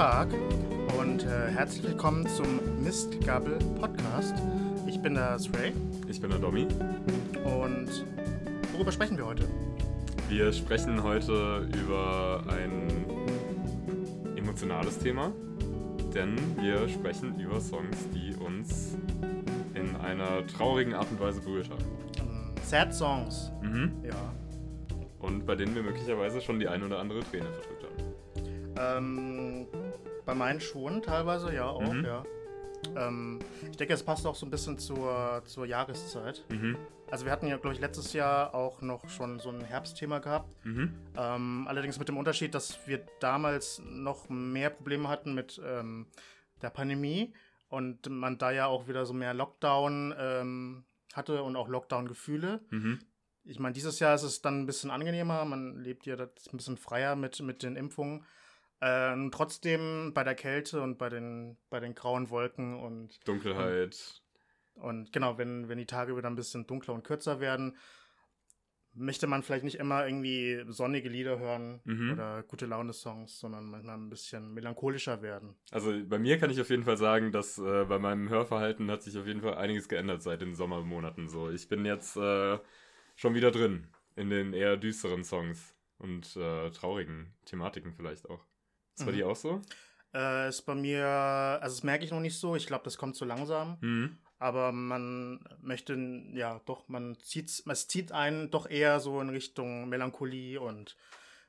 Guten Tag und äh, herzlich willkommen zum Mistgabel Podcast. Ich bin der Stray Ich bin der Domi. und worüber sprechen wir heute? Wir sprechen heute über ein emotionales Thema, denn wir sprechen über Songs, die uns in einer traurigen Art und Weise berührt haben. Ähm, Sad Songs. Mhm. Ja. Und bei denen wir möglicherweise schon die ein oder andere Träne verdrückt haben. Ähm, bei meinen schon teilweise, ja auch, Mhm. ja. Ähm, ich denke, es passt auch so ein bisschen zur, zur Jahreszeit. Mhm. Also wir hatten ja, glaube ich, letztes Jahr auch noch schon so ein Herbstthema gehabt. Mhm. Ähm, allerdings mit dem Unterschied, dass wir damals noch mehr Probleme hatten mit ähm, der Pandemie und man da ja auch wieder so mehr Lockdown ähm, hatte und auch Lockdown-Gefühle. Mhm. Ich meine, dieses Jahr ist es dann ein bisschen angenehmer, man lebt ja das ein bisschen freier mit, mit den Impfungen. Ähm, trotzdem bei der Kälte und bei den, bei den grauen Wolken und Dunkelheit. und genau, wenn, wenn die Tage wieder ein bisschen dunkler und kürzer werden, möchte man vielleicht nicht immer irgendwie sonnige Lieder hören Mhm. oder gute Laune-Songs, sondern manchmal ein bisschen melancholischer werden. Also bei mir kann ich auf jeden Fall sagen, dass äh, bei meinem Hörverhalten hat sich auf jeden Fall einiges geändert seit den Sommermonaten. So, ich bin jetzt äh, schon wieder drin in den eher düsteren Songs und äh, traurigen Thematiken vielleicht auch. Ist bei Mhm. dir auch so? Äh, ist bei mir, also das merke ich noch nicht so, ich glaube, das kommt zu langsam, Mhm. aber man möchte, ja doch, man zieht, es zieht einen doch eher so in Richtung Melancholie und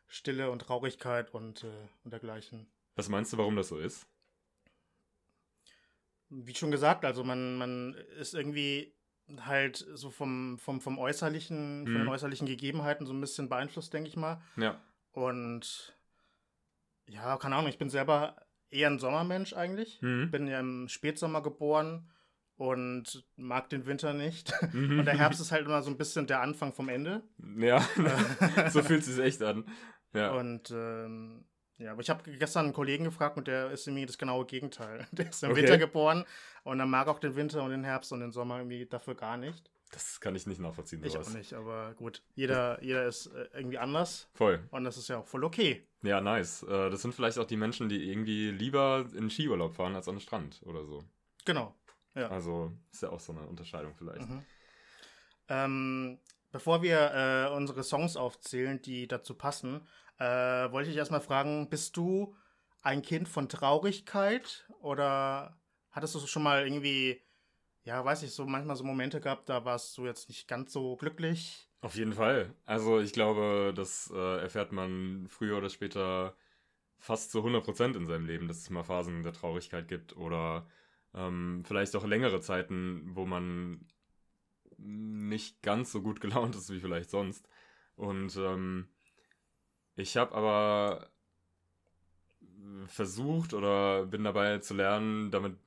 Stille und Traurigkeit und, äh, und dergleichen. Was meinst du, warum das so ist? Wie schon gesagt, also man, man ist irgendwie halt so vom, vom, vom äußerlichen, von den Mhm. äußerlichen Gegebenheiten so ein bisschen beeinflusst, denke ich mal. Ja. Und ja, keine Ahnung, ich bin selber eher ein Sommermensch eigentlich. Mhm. Bin ja im Spätsommer geboren und mag den Winter nicht. Mhm. Und der Herbst ist halt immer so ein bisschen der Anfang vom Ende. Ja, so fühlt es sich echt an. Ja. Und ähm, ja, aber ich habe gestern einen Kollegen gefragt und der ist irgendwie das genaue Gegenteil. Der ist im Okay. Winter geboren und er mag auch den Winter und den Herbst und den Sommer irgendwie dafür gar nicht. Das kann ich nicht nachvollziehen, Ich sowas. auch nicht, aber gut, jeder, jeder ist äh, irgendwie anders Voll. und das ist ja auch voll okay. Ja, nice. Äh, das sind vielleicht auch die Menschen, die irgendwie lieber in Skiurlaub fahren als an den Strand oder so. Genau. Ja. Also ist ja auch so eine Unterscheidung vielleicht. Mhm. Ähm, bevor wir äh, unsere Songs aufzählen, die dazu passen, äh, wollte ich erstmal fragen, bist du ein Kind von Traurigkeit oder hattest du schon mal irgendwie, ja, weiß ich, so manchmal so Momente gehabt, da warst du jetzt nicht ganz so glücklich? Auf jeden Fall. Also ich glaube, das äh, erfährt man früher oder später fast zu 100% in seinem Leben, dass es mal Phasen der Traurigkeit gibt oder ähm, vielleicht auch längere Zeiten, wo man nicht ganz so gut gelaunt ist wie vielleicht sonst. Und ähm, ich habe aber versucht oder bin dabei zu lernen, damit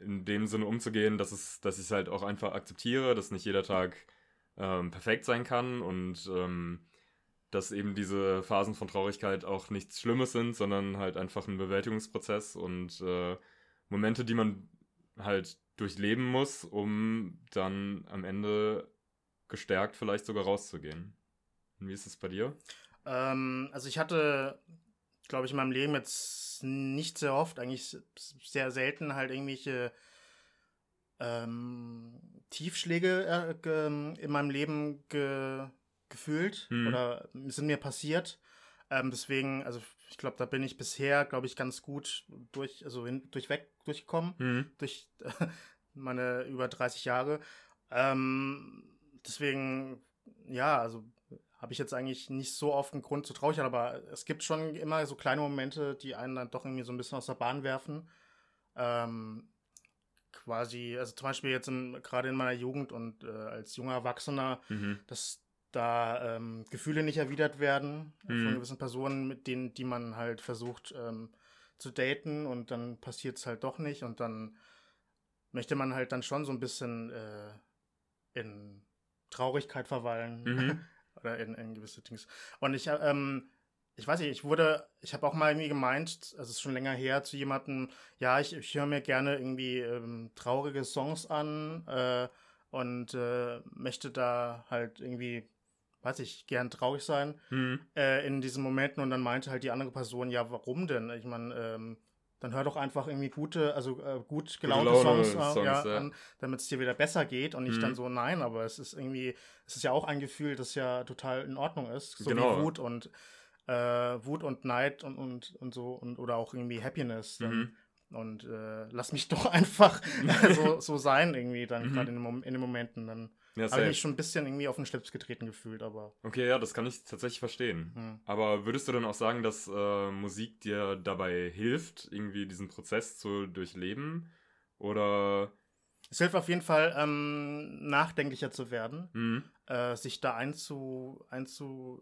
in dem Sinne umzugehen, dass es, dass ich es halt auch einfach akzeptiere, dass nicht jeder Tag ähm, perfekt sein kann und ähm, dass eben diese Phasen von Traurigkeit auch nichts Schlimmes sind, sondern halt einfach ein Bewältigungsprozess und äh, Momente, die man halt durchleben muss, um dann am Ende gestärkt vielleicht sogar rauszugehen. Und wie ist es bei dir? Ähm, also ich hatte, glaube ich, in meinem Leben jetzt nicht sehr oft, eigentlich sehr selten halt irgendwelche ähm, Tiefschläge äh, in meinem Leben ge, gefühlt Hm. oder sind mir passiert. Ähm, deswegen, also ich glaube, da bin ich bisher, glaube ich, ganz gut durch, also hin, durchweg durchgekommen Mhm. durch meine über 30 Jahre. Ähm, deswegen, ja, also habe ich jetzt eigentlich nicht so oft einen Grund zu Traurigkeit, aber es gibt schon immer so kleine Momente, die einen dann doch irgendwie so ein bisschen aus der Bahn werfen. Ähm, quasi, also zum Beispiel jetzt gerade in meiner Jugend und äh, als junger Erwachsener, Mhm. dass da ähm, Gefühle nicht erwidert werden Mhm. von gewissen Personen, mit denen, die man halt versucht ähm, zu daten und dann passiert es halt doch nicht und dann möchte man halt dann schon so ein bisschen äh, in Traurigkeit verweilen Mhm. oder in, in gewisse Dings. Und ich, ähm, ich weiß nicht, ich wurde, ich habe auch mal irgendwie gemeint, also es ist schon länger her, zu jemandem, ja, ich, ich höre mir gerne irgendwie ähm, traurige Songs an äh, und äh, möchte da halt irgendwie weiß ich, gern traurig sein Mhm. äh, in diesen Momenten und dann meinte halt die andere Person, ja, warum denn? Ich meine, ähm, dann hör doch einfach irgendwie gute, also äh, gut gelaunte Songs, äh, Songs, ja, ja. an, damit es dir wieder besser geht und nicht Mhm. dann so, nein, aber es ist irgendwie, es ist ja auch ein Gefühl, das ja total in Ordnung ist, so Genau. wie Wut und äh, Wut und Neid und, und, und so und oder auch irgendwie Happiness dann. Mhm. Und äh, lass mich doch einfach so, so sein, irgendwie dann Mhm. gerade in, in den Momenten. Dann Ja, habe ich mich schon ein bisschen irgendwie auf den Schlips getreten gefühlt, aber Okay, ja, das kann ich tatsächlich verstehen. hm. Aber würdest du dann auch sagen, dass äh, Musik dir dabei hilft, irgendwie diesen Prozess zu durchleben? Oder. es hilft auf jeden Fall, ähm, nachdenklicher zu werden, Mhm. äh, sich da einzu, einzu,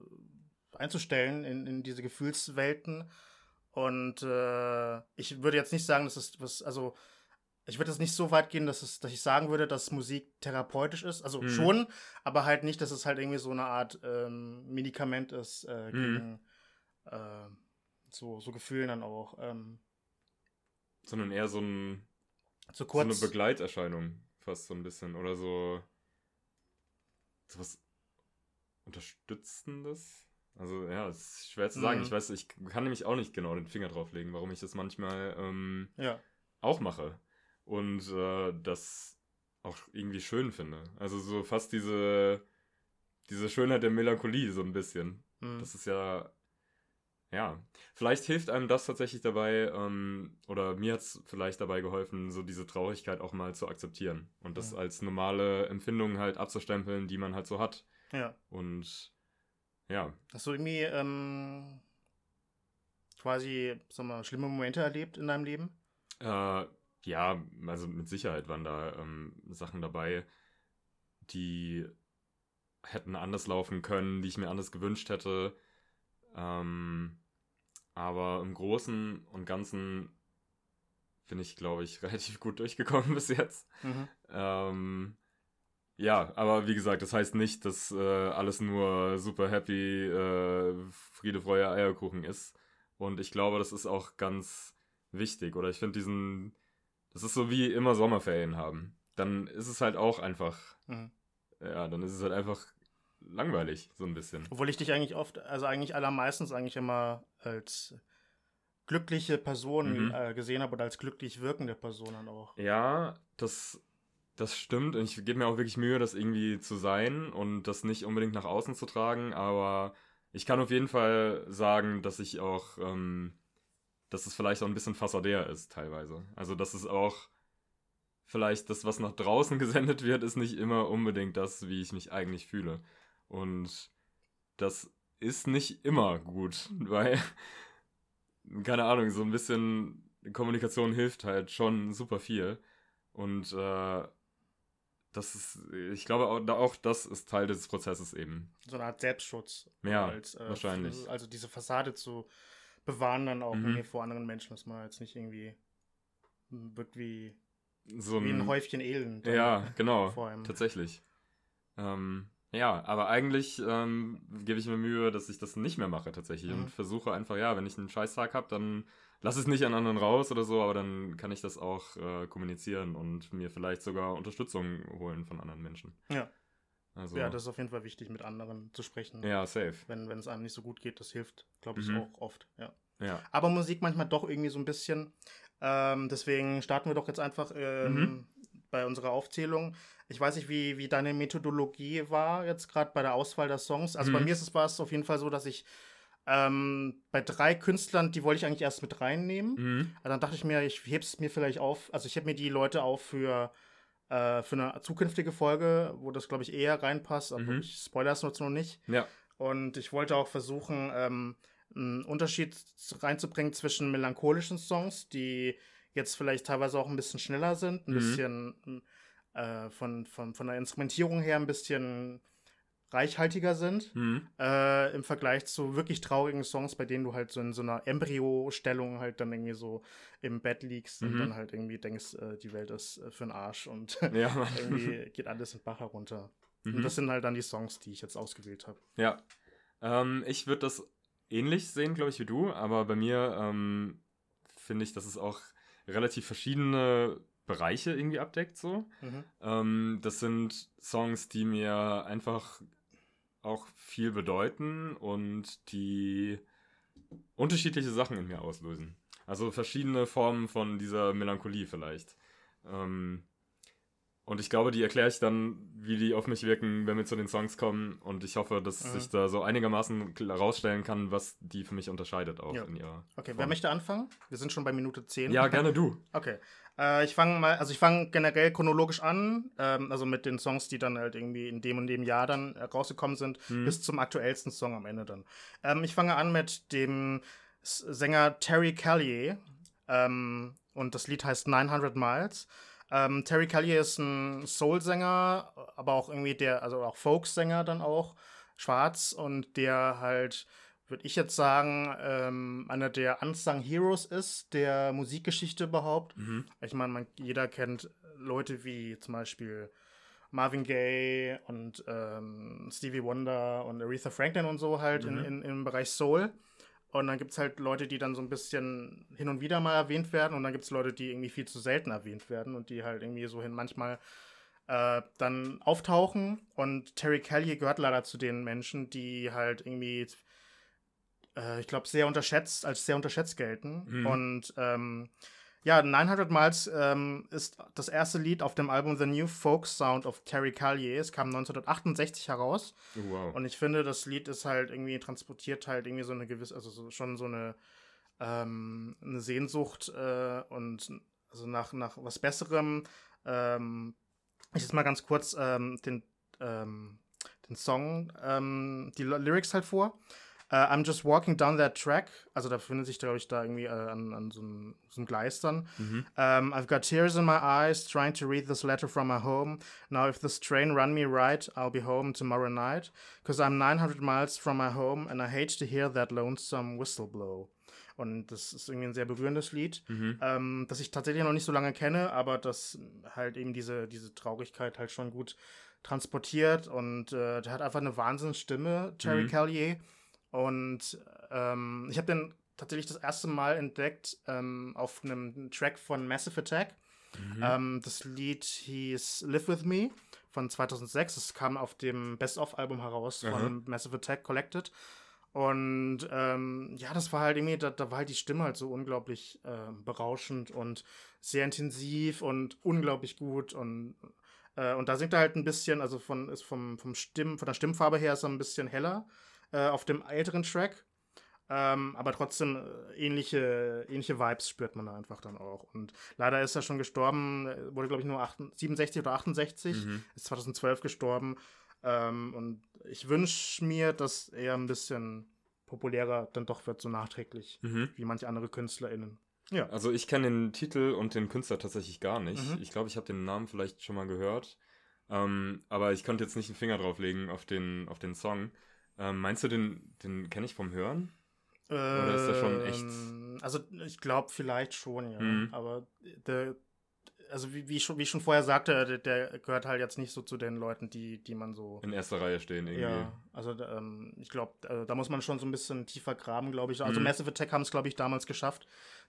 einzustellen in, in diese Gefühlswelten. Und äh, ich würde jetzt nicht sagen, dass es was, also ich würde jetzt nicht so weit gehen, dass, es, dass ich sagen würde, dass Musik therapeutisch ist. Also Mhm. schon, aber halt nicht, dass es halt irgendwie so eine Art ähm, Medikament ist äh, Mhm. gegen äh, so, so Gefühlen dann auch. Ähm, Sondern eher so, ein, so eine. Begleiterscheinung, fast so ein bisschen. Oder so. Was Unterstützendes? Also, ja, es ist schwer zu sagen. Mhm. Ich weiß, ich kann nämlich auch nicht genau den Finger drauflegen, warum ich das manchmal ähm, ja. auch mache. Und äh, das auch irgendwie schön finde. Also so fast diese, diese Schönheit der Melancholie so ein bisschen. Mhm. Das ist ja, ja, vielleicht hilft einem das tatsächlich dabei, ähm, oder mir hat es vielleicht dabei geholfen, so diese Traurigkeit auch mal zu akzeptieren und das Ja. als normale Empfindung halt abzustempeln, die man halt so hat. ja. Und ja, Hast du irgendwie ähm, quasi, sag mal, schlimme Momente erlebt in deinem Leben? Äh, ja, also mit Sicherheit waren da ähm, Sachen dabei, die hätten anders laufen können, die ich mir anders gewünscht hätte. Ähm, aber im Großen und Ganzen bin ich, glaube ich, relativ gut durchgekommen bis jetzt. Mhm. Ähm, ja, aber wie gesagt, das heißt nicht, dass äh, alles nur super happy, äh, Friede, Freude, Eierkuchen ist. Und ich glaube, das ist auch ganz wichtig. Oder ich finde diesen, das ist so wie immer Sommerferien haben. Dann ist es halt auch einfach, Mhm. ja, dann ist es halt einfach langweilig, so ein bisschen. Obwohl ich dich eigentlich oft, also eigentlich allermeistens eigentlich immer als glückliche Person Mhm. äh, gesehen habe oder als glücklich wirkende Person dann auch. Ja, das, das stimmt. Und ich gebe mir auch wirklich Mühe, das irgendwie zu sein und das nicht unbedingt nach außen zu tragen. Aber ich kann auf jeden Fall sagen, dass ich auch, ähm, dass es vielleicht auch ein bisschen fassadär ist teilweise. Also, dass es auch vielleicht das, was nach draußen gesendet wird, ist nicht immer unbedingt das, wie ich mich eigentlich fühle. Und das ist nicht immer gut, weil, keine Ahnung, so ein bisschen Kommunikation hilft halt schon super viel. Und äh, das ist, ich glaube auch, auch das ist Teil des Prozesses eben. So eine Art Selbstschutz. Ja, als, äh, wahrscheinlich. Also diese Fassade zu bewahren dann auch Mhm. vor anderen Menschen, dass man jetzt nicht irgendwie wirkt wie, So wie ein Häufchen Elend. Ja, genau, tatsächlich. Ähm, ja, aber eigentlich ähm, gebe ich mir Mühe, dass ich das nicht mehr mache tatsächlich Mhm. und versuche einfach, ja, wenn ich einen Scheißtag habe, dann lass es nicht an anderen raus oder so, aber dann kann ich das auch äh, kommunizieren und mir vielleicht sogar Unterstützung holen von anderen Menschen. Ja. Also, Ja, das ist auf jeden Fall wichtig, mit anderen zu sprechen. ja, safe. Wenn, wenn es einem nicht so gut geht, das hilft, glaube ich, Mhm. auch oft. Ja. Ja. Aber Musik manchmal doch irgendwie so ein bisschen. Ähm, deswegen starten wir doch jetzt einfach ähm, Mhm. bei unserer Aufzählung. Ich weiß nicht, wie, wie deine Methodologie war jetzt gerade bei der Auswahl der Songs. Also bei Mhm. mir ist es war es auf jeden Fall so, dass ich ähm, bei drei Künstlern, die wollte ich eigentlich erst mit reinnehmen. Mhm. Aber dann dachte ich mir, ich heb's mir vielleicht auf. Also ich heb mir die Leute auf für, äh, für eine zukünftige Folge, wo das, glaube ich, eher reinpasst. Aber Mhm. ich spoilere es jetzt noch nicht. Ja. Und ich wollte auch versuchen, ähm, einen Unterschied reinzubringen zwischen melancholischen Songs, die jetzt vielleicht teilweise auch ein bisschen schneller sind, ein Mhm. bisschen äh, von, von, von der Instrumentierung her ein bisschen reichhaltiger sind, Mhm. äh, im Vergleich zu wirklich traurigen Songs, bei denen du halt so in so einer Embryo-Stellung halt dann irgendwie so im Bett liegst und Mhm. dann halt irgendwie denkst, äh, die Welt ist äh, für den Arsch und Ja, irgendwie geht alles in Bach herunter. Mhm. Und das sind halt dann die Songs, die ich jetzt ausgewählt habe. Ja. Ähm, ich würde das ähnlich sehen, glaube ich, wie du, aber bei mir ähm, finde ich, dass es auch relativ verschiedene Bereiche irgendwie abdeckt, so. Mhm. Ähm, das sind Songs, die mir einfach auch viel bedeuten und die unterschiedliche Sachen in mir auslösen. Also verschiedene Formen von dieser Melancholie vielleicht. Ähm, und ich glaube, die erkläre ich dann, wie die auf mich wirken, wenn wir zu den Songs kommen. Und ich hoffe, dass mhm. ich da so einigermaßen herausstellen kann, was die für mich unterscheidet auch ja. in ihrer. Okay, Form. wer möchte anfangen? Wir sind schon bei Minute 10. Ja, gerne du. Okay. Äh, ich fange mal, also ich fange generell chronologisch an, ähm, also mit den Songs, die dann halt irgendwie in dem und dem Jahr dann äh, rausgekommen sind, mhm. bis zum aktuellsten Song am Ende dann. Ähm, ich fange an mit dem Sänger Terry Callier. Ähm, und das Lied heißt 900 Miles. Ähm, Terry Callier ist ein Soul-Sänger, aber auch irgendwie der, also auch Folk-Sänger dann auch, schwarz und der halt, würde ich jetzt sagen, ähm, einer der Unsung Heroes ist der Musikgeschichte überhaupt. Mhm. Ich meine, jeder kennt Leute wie zum Beispiel Marvin Gaye und ähm, Stevie Wonder und Aretha Franklin und so halt mhm. in, in, im Bereich Soul. Und dann gibt es halt Leute, die dann so ein bisschen hin und wieder mal erwähnt werden. Und dann gibt es Leute, die irgendwie viel zu selten erwähnt werden und die halt irgendwie so hin manchmal äh, dann auftauchen. Und Terry Kelly gehört leider zu den Menschen, die halt irgendwie, äh, ich glaube, sehr unterschätzt, als sehr unterschätzt gelten. Mhm. Und ähm, ja, 900 Miles ähm, ist das erste Lied auf dem Album The New Folk Sound of Terry Callier. Es kam 1968 heraus. Oh, wow. Und ich finde, das Lied ist halt irgendwie transportiert halt irgendwie so eine gewisse, also so, schon so eine, ähm, eine Sehnsucht äh, und also nach, nach was Besserem. Ähm, ich jetzt mal ganz kurz ähm, den, ähm, den Song, ähm, die Lyrics halt vor. Uh, I'm just walking down that track. Also da findet sich, glaube ich, da irgendwie äh, an, an so einem, so einem Gleis dann. Mhm. Um, I've got tears in my eyes trying to read this letter from my home. Now if this train run me right, I'll be home tomorrow night. Cause I'm 900 miles from my home and I hate to hear that lonesome whistle blow. Und das ist irgendwie ein sehr berührendes Lied, mhm. ähm, das ich tatsächlich noch nicht so lange kenne, aber das halt eben diese, diese Traurigkeit halt schon gut transportiert. Und äh, der hat einfach eine Wahnsinnsstimme, Terry mhm. Callier. Und ähm, ich habe den tatsächlich das erste Mal entdeckt ähm, auf einem Track von Massive Attack. Mhm. Ähm, das Lied hieß Live With Me von 2006. Es kam auf dem Best-of-Album heraus mhm. von Massive Attack Collected. Und ähm, ja, das war halt irgendwie, da, da, war halt die Stimme halt so unglaublich äh, berauschend und sehr intensiv und unglaublich gut. Und, äh, und da singt er halt ein bisschen, also von, ist vom, vom Stimm, von der Stimmfarbe her ist er ein bisschen heller äh, auf dem älteren Track. Ähm, aber trotzdem äh, ähnliche, ähnliche Vibes spürt man da einfach dann auch. Und leider ist er schon gestorben, äh, wurde glaube ich nur 68, 67 oder 68, mhm. ist 2012 gestorben. Ähm, und ich wünsche mir, dass er ein bisschen populärer dann doch wird, so nachträglich, mhm. wie manche andere KünstlerInnen. Ja. Also ich kenne den Titel und den Künstler tatsächlich gar nicht. Mhm. Ich glaube, ich habe den Namen vielleicht schon mal gehört. Ähm, aber ich konnte jetzt nicht den Finger drauflegen auf den, auf den Song. Ähm, meinst du, den, den kenne ich vom Hören? Oder ist das schon echt? Ähm, also ich glaube vielleicht schon, ja. Mhm. Aber der, also wie, wie, ich schon, wie ich schon vorher sagte, der, der, gehört halt jetzt nicht so zu den Leuten, die, die man so. In erster Reihe stehen irgendwie. Ja, also ähm, ich glaube, also, da muss man schon so ein bisschen tiefer graben, glaube ich. Also mhm. Massive Attack haben es, glaube ich, damals geschafft,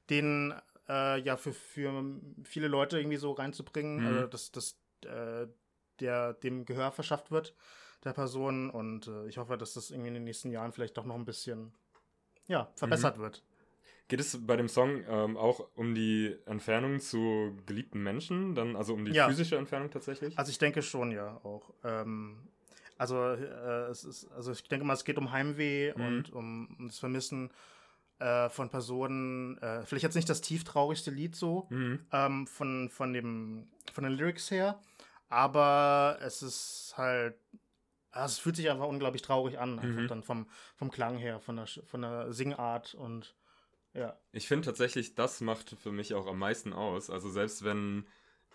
den äh, ja für, für viele Leute irgendwie so reinzubringen, mhm. also, dass, dass äh, der dem Gehör verschafft wird der Person. Und äh, ich hoffe, dass das irgendwie in den nächsten Jahren vielleicht doch noch ein bisschen ja, verbessert mhm. wird. Geht es bei dem Song ähm, auch um die Entfernung zu geliebten Menschen, dann also um die ja. physische Entfernung tatsächlich? Also ich denke schon, ja, auch. Ähm, also äh, es ist, also ich denke mal, es geht um Heimweh mhm. und um, um, das Vermissen äh, von Personen. Äh, vielleicht jetzt nicht das tieftraurigste Lied so mhm. ähm, von von dem von den Lyrics her, aber es ist halt also es fühlt sich einfach unglaublich traurig an, einfach mhm. dann vom, vom Klang her, von der, von der Singart und ja. Ich finde tatsächlich, das macht für mich auch am meisten aus. Also selbst wenn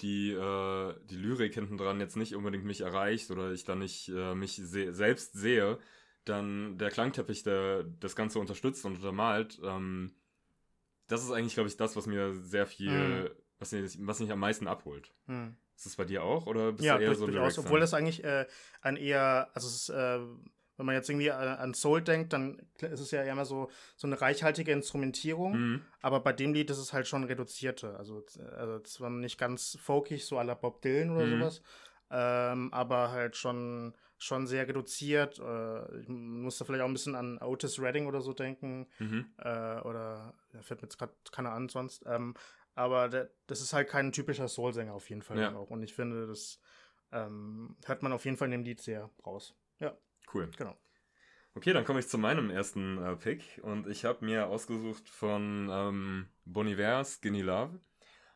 die, äh, die Lyrik hinten dran jetzt nicht unbedingt mich erreicht oder ich dann nicht äh, mich se selbst sehe, dann der Klangteppich, der das Ganze unterstützt und untermalt, ähm, das ist eigentlich, glaube ich, das, was mir sehr viel, mhm. was, was mich am meisten abholt. Mhm. Ist das bei dir auch oder bist ja, du eher durch, so durchaus, obwohl das eigentlich äh, ein eher, also es ist, äh, wenn man jetzt irgendwie an Soul denkt, dann ist es ja immer so, so eine reichhaltige Instrumentierung. Mhm. Aber bei dem Lied ist es halt schon reduzierte. Also, also zwar nicht ganz folkig, so à la Bob Dylan oder mhm. sowas, ähm, aber halt schon, schon sehr reduziert. Äh, ich muss da vielleicht auch ein bisschen an Otis Redding oder so denken. Mhm. Äh, oder ja, fällt mir jetzt gerade keiner an sonst. Ähm, aber der, das ist halt kein typischer Soul-Sänger auf jeden Fall ja. auch. Und ich finde, das ähm, hört man auf jeden Fall in dem Lied sehr raus. Ja. Cool. Genau. Okay, dann komme ich zu meinem ersten äh, Pick. Und ich habe mir ausgesucht von ähm, Bon Iver, Skinny Love.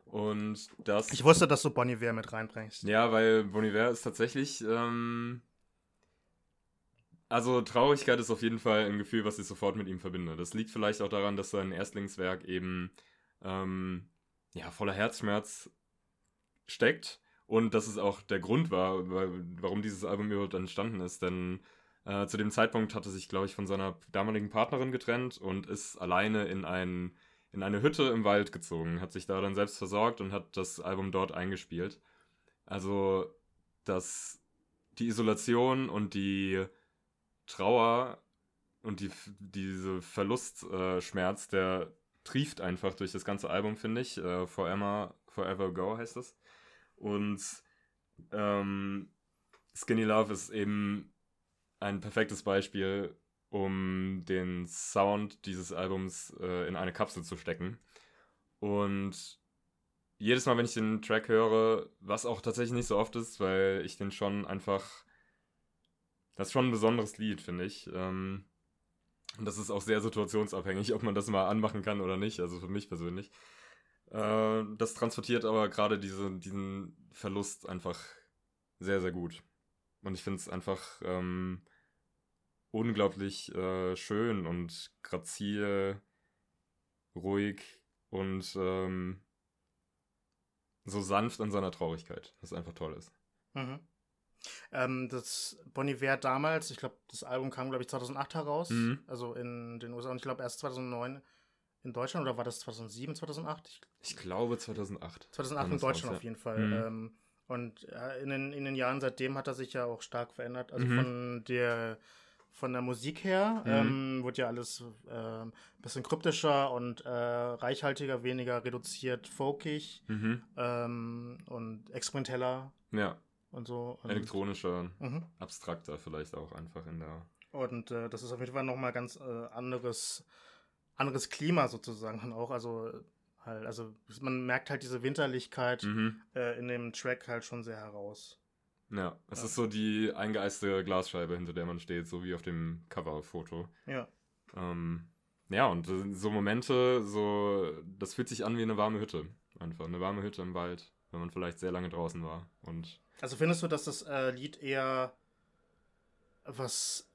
Und das. Ich wusste, dass du Bon Iver mit reinbringst. Ja, weil Bon Iver ist tatsächlich. Ähm, also Traurigkeit ist auf jeden Fall ein Gefühl, was ich sofort mit ihm verbinde. Das liegt vielleicht auch daran, dass sein Erstlingswerk eben ähm, ja, voller Herzschmerz steckt. Und dass es auch der Grund war, warum dieses Album überhaupt entstanden ist. Denn äh, zu dem Zeitpunkt hatte sich, glaube ich, von seiner damaligen Partnerin getrennt und ist alleine in, ein, in eine Hütte im Wald gezogen, hat sich da dann selbst versorgt und hat das Album dort eingespielt. Also, dass die Isolation und die Trauer und die, diese Verlustschmerz, äh, der trieft einfach durch das ganze Album, finde ich. Äh, Forever, Forever Go heißt das. Und ähm, Skinny Love ist eben ein perfektes Beispiel, um den Sound dieses Albums äh, in eine Kapsel zu stecken. Und jedes Mal, wenn ich den Track höre, was auch tatsächlich nicht so oft ist, weil ich den schon einfach. Das ist schon ein besonderes Lied, finde ich. Ähm, und das ist auch sehr situationsabhängig, ob man das mal anmachen kann oder nicht, also für mich persönlich. Äh, das transportiert aber gerade diese, diesen Verlust einfach sehr, sehr gut. Und ich finde es einfach ähm, unglaublich äh, schön und grazil, ruhig und ähm, so sanft in seiner Traurigkeit, was einfach toll ist. Mhm. Ähm, das Bon Iver damals, ich glaube, das Album kam, glaube ich, 2008 heraus. Mhm. Also in den USA und ich glaube erst 2009 in Deutschland oder war das 2007, 2008? Ich, ich glaube 2008. 2008 in Deutschland auf jeden Fall. Mhm. Ähm, und ja, in, den, in den Jahren seitdem hat er sich ja auch stark verändert. Also mhm. von der von der Musik her mhm. ähm, wurde ja alles äh, ein bisschen kryptischer und äh, reichhaltiger, weniger reduziert, folkig mhm. ähm, und experimenteller. Ja und so. Und, Elektronischer, mhm. abstrakter vielleicht auch einfach in der. Und äh, das ist auf jeden Fall nochmal ganz äh, anderes, anderes Klima sozusagen dann auch. Also halt, also man merkt halt diese Winterlichkeit mhm. äh, in dem Track halt schon sehr heraus. Ja, es ja. ist so die eingeeiste Glasscheibe, hinter der man steht, so wie auf dem Coverfoto. Ja. Ähm, ja, und so Momente, so, das fühlt sich an wie eine warme Hütte. Einfach eine warme Hütte im Wald, wenn man vielleicht sehr lange draußen war. Und also findest du, dass das äh, Lied eher was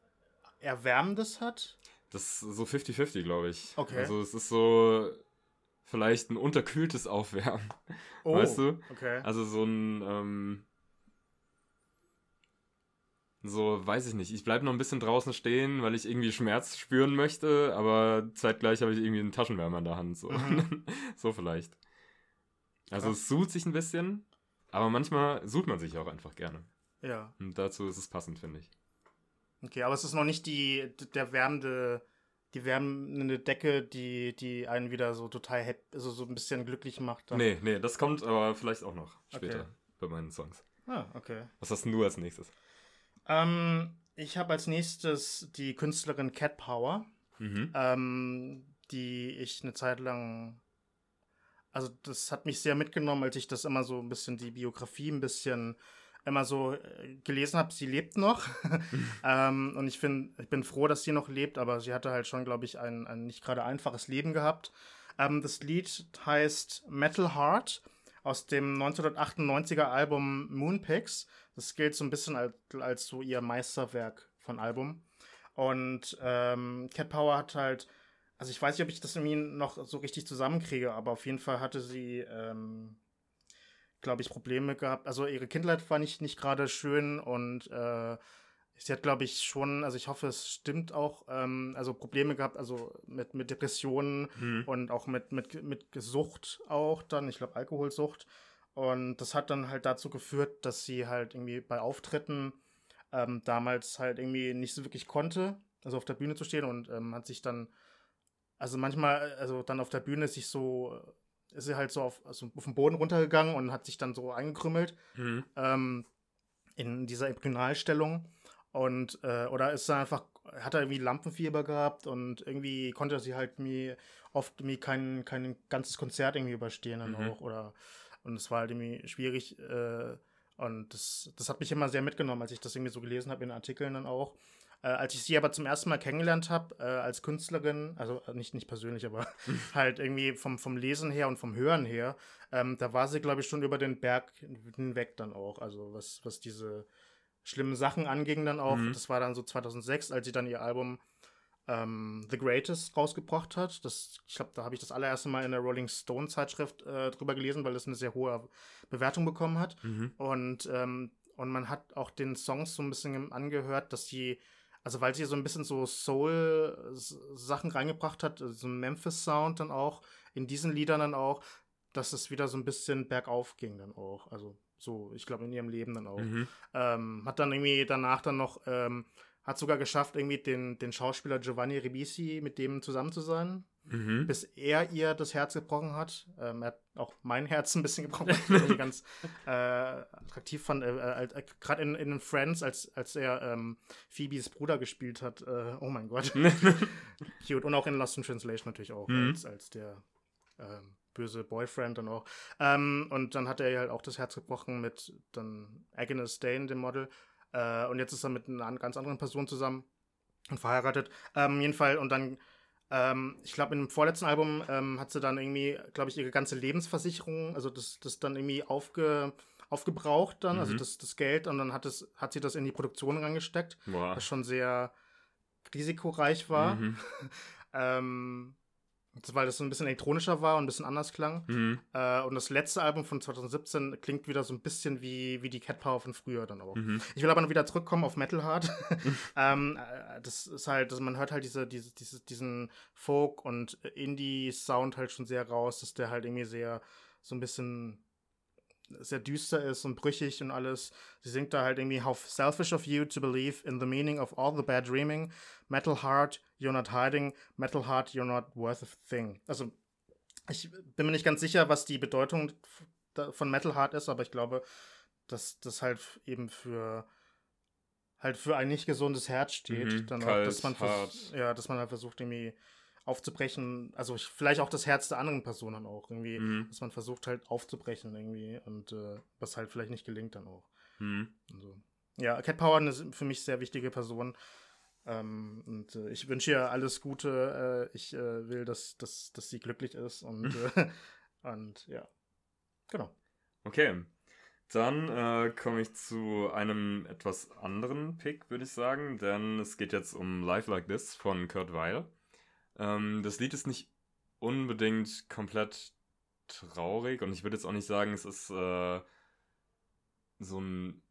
Erwärmendes hat? Das ist so 50-50, glaube ich. Okay. Also es ist so vielleicht ein unterkühltes Aufwärmen. Oh, weißt du? Okay. Also so ein, ähm, so, weiß ich nicht. Ich bleibe noch ein bisschen draußen stehen, weil ich irgendwie Schmerz spüren möchte, aber zeitgleich habe ich irgendwie einen Taschenwärmer in der Hand. So, mhm. so vielleicht. Also es sucht sich ein bisschen, aber manchmal sucht man sich auch einfach gerne. Ja. Und dazu ist es passend, finde ich. Okay, aber es ist noch nicht die, der wärmende, die wärmende Decke, die, die einen wieder so total happy, also so ein bisschen glücklich macht. Dann. Nee, nee, das kommt aber vielleicht auch noch später okay. bei meinen Songs. Ah, okay. Was hast du als nächstes? Ähm, ich habe als nächstes die Künstlerin Cat Power, mhm. ähm, die ich eine Zeit lang also das hat mich sehr mitgenommen, als ich das immer so ein bisschen die Biografie ein bisschen immer so äh, gelesen habe. Sie lebt noch ähm, und ich finde, ich bin froh, dass sie noch lebt, aber sie hatte halt schon, glaube ich, ein, ein nicht gerade einfaches Leben gehabt. Ähm, das Lied heißt Metal Heart aus dem 1998er Album Moonpix. Das gilt so ein bisschen als, als so ihr Meisterwerk von Album. Und ähm, Cat Power hat halt also ich weiß nicht, ob ich das irgendwie noch so richtig zusammenkriege, aber auf jeden Fall hatte sie, ähm, glaube ich, Probleme gehabt. Also ihre Kindheit war nicht, nicht gerade schön und äh, sie hat, glaube ich, schon, also ich hoffe, es stimmt auch, ähm, also Probleme gehabt, also mit, mit Depressionen hm. und auch mit, mit, mit Sucht auch dann, ich glaube Alkoholsucht. Und das hat dann halt dazu geführt, dass sie halt irgendwie bei Auftritten ähm, damals halt irgendwie nicht so wirklich konnte, also auf der Bühne zu stehen und ähm, hat sich dann also manchmal, also dann auf der Bühne ist sich so, ist sie halt so auf, also auf den Boden runtergegangen und hat sich dann so eingekrümmelt mhm. ähm, in dieser Embryonalstellung. Und, äh, oder ist er einfach, hat er irgendwie Lampenfieber gehabt und irgendwie konnte sie halt mir oft mir kein, kein ganzes Konzert irgendwie überstehen dann mhm. auch. Oder und es war halt irgendwie schwierig. Äh, und das, das hat mich immer sehr mitgenommen, als ich das irgendwie so gelesen habe in Artikeln dann auch. Äh, als ich sie aber zum ersten Mal kennengelernt habe, äh, als Künstlerin, also äh, nicht, nicht persönlich, aber halt irgendwie vom, vom Lesen her und vom Hören her, ähm, da war sie, glaube ich, schon über den Berg hinweg dann auch. Also was, was diese schlimmen Sachen anging dann auch. Mhm. Das war dann so 2006, als sie dann ihr Album ähm, The Greatest rausgebracht hat. Das, ich glaube, da habe ich das allererste Mal in der Rolling Stone Zeitschrift äh, drüber gelesen, weil das eine sehr hohe Bewertung bekommen hat. Mhm. Und, ähm, und man hat auch den Songs so ein bisschen angehört, dass sie also weil sie so ein bisschen so Soul-Sachen reingebracht hat, so ein Memphis-Sound dann auch, in diesen Liedern dann auch, dass es wieder so ein bisschen bergauf ging dann auch. Also so, ich glaube, in ihrem Leben dann auch. Mhm. Ähm, hat dann irgendwie danach dann noch, ähm, hat sogar geschafft, irgendwie den, den Schauspieler Giovanni Ribisi mit dem zusammen zu sein mhm. bis er ihr das Herz gebrochen hat. Ähm, er hat auch mein Herz ein bisschen gebrochen, was ich ganz äh, attraktiv fand. Äh, äh, Gerade in, in Friends, als, als er ähm, Phoebes Bruder gespielt hat. Äh, oh mein Gott. Cute. Und auch in Lost in Translation natürlich auch, mhm. als, als der ähm, böse Boyfriend dann auch. Ähm, und dann hat er halt auch das Herz gebrochen mit dann Agnes Dane, dem Model. Äh, und jetzt ist er mit einer ganz anderen Person zusammen und verheiratet. Ähm, jedenfalls, und dann ähm, ich glaube, in dem vorletzten Album ähm, hat sie dann irgendwie, glaube ich, ihre ganze Lebensversicherung, also das, das dann irgendwie aufge, aufgebraucht dann, also mhm. also das, das Geld, und dann hat, es, hat sie das in die Produktion reingesteckt, Boah. was schon sehr risikoreich war. Mhm. ähm, weil das so ein bisschen elektronischer war und ein bisschen anders klang. Mhm. Äh, und das letzte Album von 2017 klingt wieder so ein bisschen wie, wie die Cat Power von früher dann auch. Mhm. Ich will aber noch wieder zurückkommen auf Metal Heart. ähm, äh, das ist halt, also man hört halt diese, diese, diese, diesen Folk und Indie-Sound halt schon sehr raus, dass der halt irgendwie sehr so ein bisschen sehr düster ist und brüchig und alles. Sie singt da halt irgendwie How selfish of you to believe in the meaning of all the bad dreaming. Metal heart, you're not hiding. Metal heart, you're not worth a thing. Also, ich bin mir nicht ganz sicher, was die Bedeutung von Metal Heart ist, aber ich glaube, dass das halt eben für halt für ein nicht gesundes Herz steht. Mhm, dann kalt, auch, dass man ja, dass man halt versucht, irgendwie aufzubrechen, also vielleicht auch das Herz der anderen Personen auch irgendwie, mhm. dass man versucht halt aufzubrechen irgendwie und äh, was halt vielleicht nicht gelingt dann auch. Mhm. Also, ja, Cat Power ist für mich sehr wichtige Person ähm, und äh, ich wünsche ihr alles Gute. Äh, ich äh, will, dass, dass, dass sie glücklich ist und, äh, und ja, genau. Okay. Dann äh, komme ich zu einem etwas anderen Pick, würde ich sagen, denn es geht jetzt um Life Like This von Kurt Weil. Ähm, das Lied ist nicht unbedingt komplett traurig und ich würde jetzt auch nicht sagen, es ist äh, so ein.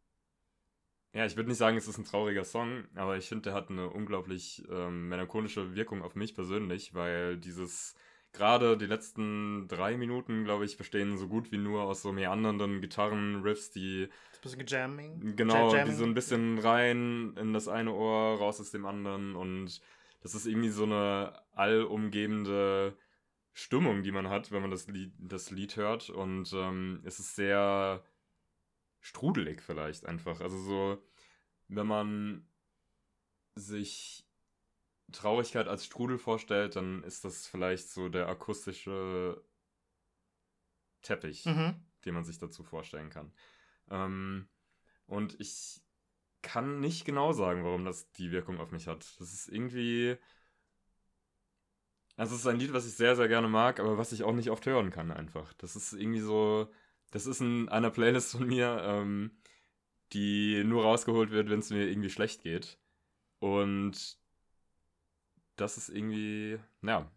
Ja, ich würde nicht sagen, es ist ein trauriger Song, aber ich finde, der hat eine unglaublich ähm, melancholische Wirkung auf mich persönlich, weil dieses gerade die letzten drei Minuten, glaube ich, bestehen so gut wie nur aus so meandernden Gitarren-Riffs, die. Das bisschen Jamming. Genau, Jamming. die so ein bisschen rein in das eine Ohr, raus aus dem anderen und das ist irgendwie so eine allumgebende Stimmung, die man hat, wenn man das Lied, das Lied hört. Und ähm, es ist sehr strudelig vielleicht einfach. Also so, wenn man sich Traurigkeit als Strudel vorstellt, dann ist das vielleicht so der akustische Teppich, mhm. den man sich dazu vorstellen kann. Ähm, und ich kann nicht genau sagen, warum das die Wirkung auf mich hat. Das ist irgendwie. Also, es ist ein Lied, was ich sehr, sehr gerne mag, aber was ich auch nicht oft hören kann, einfach. Das ist irgendwie so. Das ist in einer Playlist von mir, ähm, die nur rausgeholt wird, wenn es mir irgendwie schlecht geht. Und das ist irgendwie. Ja.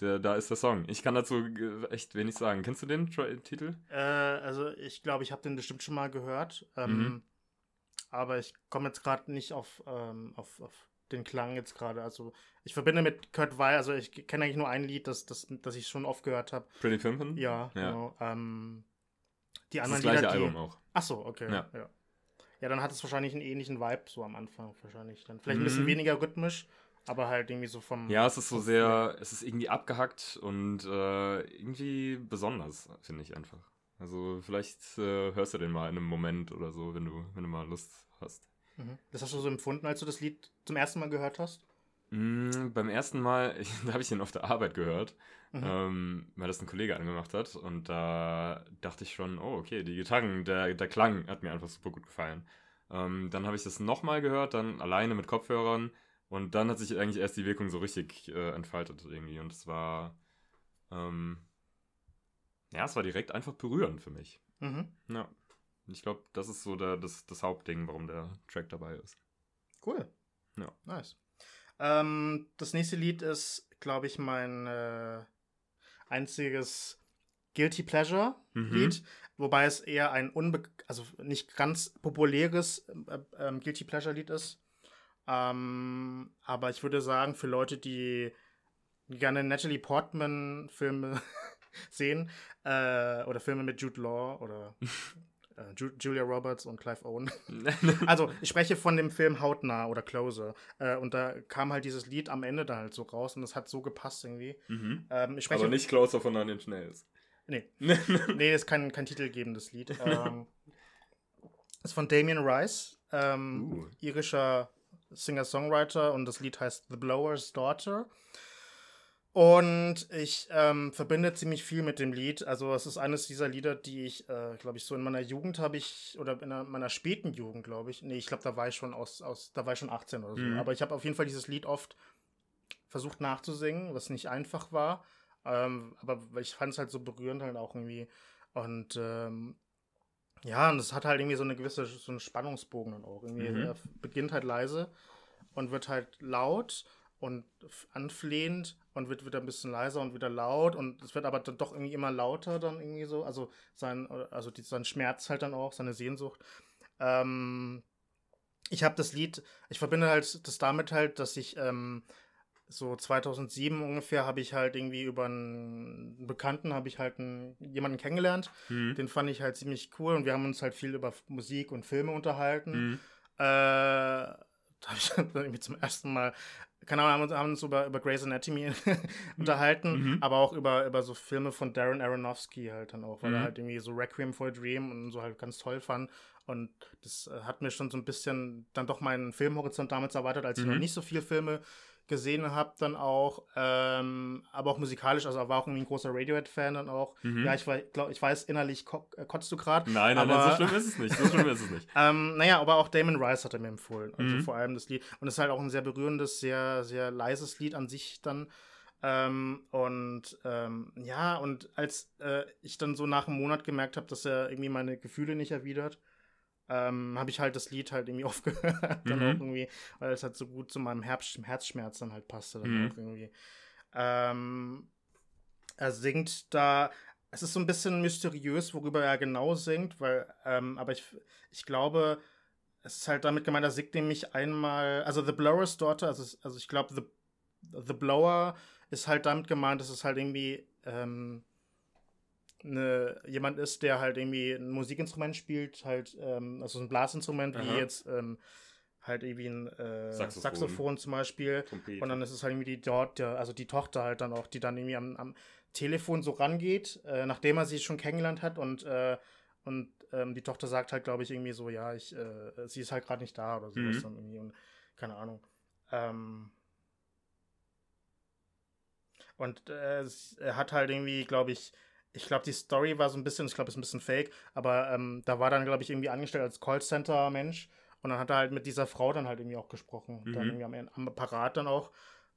Der, da ist der Song. Ich kann dazu echt wenig sagen. Kennst du den Titel? Äh, also ich glaube, ich habe den bestimmt schon mal gehört. Ähm, mhm aber ich komme jetzt gerade nicht auf, ähm, auf, auf den Klang jetzt gerade. Also ich verbinde mit Kurt Weil, also ich kenne eigentlich nur ein Lied, das, das, das ich schon oft gehört habe. Pretty Pimpin'? Ja, ja. genau. Ähm, die anderen das, das gleiche Lieder, Album auch. Ach so, okay. Ja. ja. ja. dann hat es wahrscheinlich einen ähnlichen Vibe so am Anfang wahrscheinlich. Dann vielleicht ein bisschen mhm. weniger rhythmisch, aber halt irgendwie so vom. Ja, es ist so sehr, es ist irgendwie abgehackt und äh, irgendwie besonders, finde ich einfach. Also vielleicht äh, hörst du den mal in einem Moment oder so, wenn du, wenn du mal Lust hast. Mhm. Das hast du so empfunden, als du das Lied zum ersten Mal gehört hast? Mm, beim ersten Mal, da habe ich ihn auf der Arbeit gehört, mhm. ähm, weil das ein Kollege angemacht hat. Und da dachte ich schon, oh, okay, die Gitarren, der, der Klang hat mir einfach super gut gefallen. Ähm, dann habe ich das nochmal gehört, dann alleine mit Kopfhörern. Und dann hat sich eigentlich erst die Wirkung so richtig äh, entfaltet irgendwie. Und es war, ähm, ja, es war direkt einfach berührend für mich. Mhm. Ja. Ich glaube, das ist so der, das, das Hauptding, warum der Track dabei ist. Cool. Ja. Nice. Ähm, das nächste Lied ist, glaube ich, mein äh, einziges Guilty Pleasure mhm. Lied, wobei es eher ein unbe also nicht ganz populäres äh, äh, Guilty Pleasure Lied ist. Ähm, aber ich würde sagen, für Leute, die gerne Natalie Portman Filme sehen äh, oder Filme mit Jude Law oder äh, Julia Roberts und Clive Owen. also, ich spreche von dem Film Hautnah oder Closer. Äh, und da kam halt dieses Lied am Ende da halt so raus und das hat so gepasst irgendwie. Mhm. Ähm, ich spreche, Aber nicht Closer von Nine Inch Nails. Nee. nee, ist kein, kein titelgebendes Lied. Ähm, ist von Damien Rice, ähm, uh. irischer Singer-Songwriter und das Lied heißt The Blower's Daughter. Und ich ähm, verbinde ziemlich viel mit dem Lied. Also es ist eines dieser Lieder, die ich, äh, glaube ich, so in meiner Jugend habe ich, oder in meiner späten Jugend, glaube ich. Nee, ich glaube, da war ich schon aus, aus, da war ich schon 18 oder so. Mhm. Aber ich habe auf jeden Fall dieses Lied oft versucht nachzusingen, was nicht einfach war. Ähm, aber ich fand es halt so berührend halt auch irgendwie. Und ähm, ja, und es hat halt irgendwie so eine gewisse, so einen Spannungsbogen dann auch. Irgendwie mhm. beginnt halt leise und wird halt laut und anflehend und wird wieder ein bisschen leiser und wieder laut und es wird aber dann doch irgendwie immer lauter dann irgendwie so, also sein, also die, sein Schmerz halt dann auch, seine Sehnsucht. Ähm, ich habe das Lied, ich verbinde halt das damit halt, dass ich ähm, so 2007 ungefähr habe ich halt irgendwie über einen Bekannten habe ich halt einen, jemanden kennengelernt, mhm. den fand ich halt ziemlich cool und wir haben uns halt viel über Musik und Filme unterhalten. Mhm. Äh, da habe ich dann irgendwie zum ersten Mal keine Ahnung, haben uns, haben uns über, über Grey's Anatomy unterhalten, mhm. aber auch über, über so Filme von Darren Aronofsky halt dann auch, weil mhm. er halt irgendwie so Requiem for a Dream und so halt ganz toll fand. Und das äh, hat mir schon so ein bisschen dann doch meinen Filmhorizont damals erweitert, als mhm. ich noch mhm. nicht so viele Filme gesehen habe, dann auch, ähm, aber auch musikalisch, also war auch irgendwie ein großer Radiohead-Fan dann auch. Mhm. Ja, ich, glaub, ich weiß, innerlich ko äh, kotzt du gerade. Nein, nein, aber, nein, so schlimm ist es nicht. So schlimm ist es nicht. ähm, naja, aber auch Damon Rice hat er mir empfohlen. Also mhm. vor allem das Lied. Und es ist halt auch ein sehr berührendes, sehr, sehr leises Lied an sich dann. Ähm, und ähm, ja, und als äh, ich dann so nach einem Monat gemerkt habe, dass er irgendwie meine Gefühle nicht erwidert, ähm, habe ich halt das Lied halt irgendwie aufgehört. dann mhm. auch irgendwie, weil es halt so gut zu meinem Herz Herzschmerz dann halt passte. Dann mhm. auch irgendwie. Ähm, er singt da. Es ist so ein bisschen mysteriös, worüber er genau singt, weil, ähm, aber ich, ich glaube, es ist halt damit gemeint, er singt nämlich einmal, also The Blower's Daughter, also, also ich glaube, The, The Blower ist halt damit gemeint, dass es halt irgendwie, ähm, eine, jemand ist, der halt irgendwie ein Musikinstrument spielt, halt, ähm, also ein Blasinstrument, Aha. wie jetzt ähm, halt irgendwie ein äh, Saxophon. Saxophon. zum Beispiel. Trompete. Und dann ist es halt irgendwie die dort, der, also die Tochter halt dann auch, die dann irgendwie am, am Telefon so rangeht, äh, nachdem er sie schon kennengelernt hat und äh, und ähm, die Tochter sagt halt, glaube ich, irgendwie so, ja, ich, äh, sie ist halt gerade nicht da oder sowas mhm. dann irgendwie und keine Ahnung. Ähm, und äh, er hat halt irgendwie, glaube ich, ich glaube, die Story war so ein bisschen, ich glaube, es ist ein bisschen fake, aber ähm, da war dann, glaube ich, irgendwie angestellt als Callcenter-Mensch und dann hat er halt mit dieser Frau dann halt irgendwie auch gesprochen, mhm. dann irgendwie am, am Apparat dann auch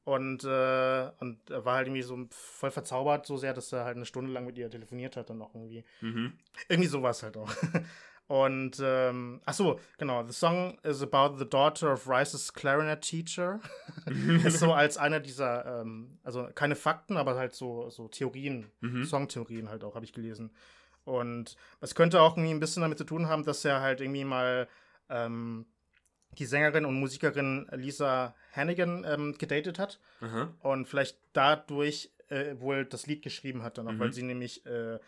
und, äh, und er war halt irgendwie so voll verzaubert, so sehr, dass er halt eine Stunde lang mit ihr telefoniert hat dann auch irgendwie. Mhm. Irgendwie sowas halt auch. Und, ähm, ach so, genau. The song is about the daughter of Rice's clarinet teacher. ist so als einer dieser, ähm, also keine Fakten, aber halt so, so Theorien, mhm. Songtheorien halt auch, habe ich gelesen. Und es könnte auch irgendwie ein bisschen damit zu tun haben, dass er halt irgendwie mal ähm, die Sängerin und Musikerin Lisa Hannigan ähm, gedatet hat. Mhm. Und vielleicht dadurch äh, wohl das Lied geschrieben hat, dann auch, mhm. weil sie nämlich äh,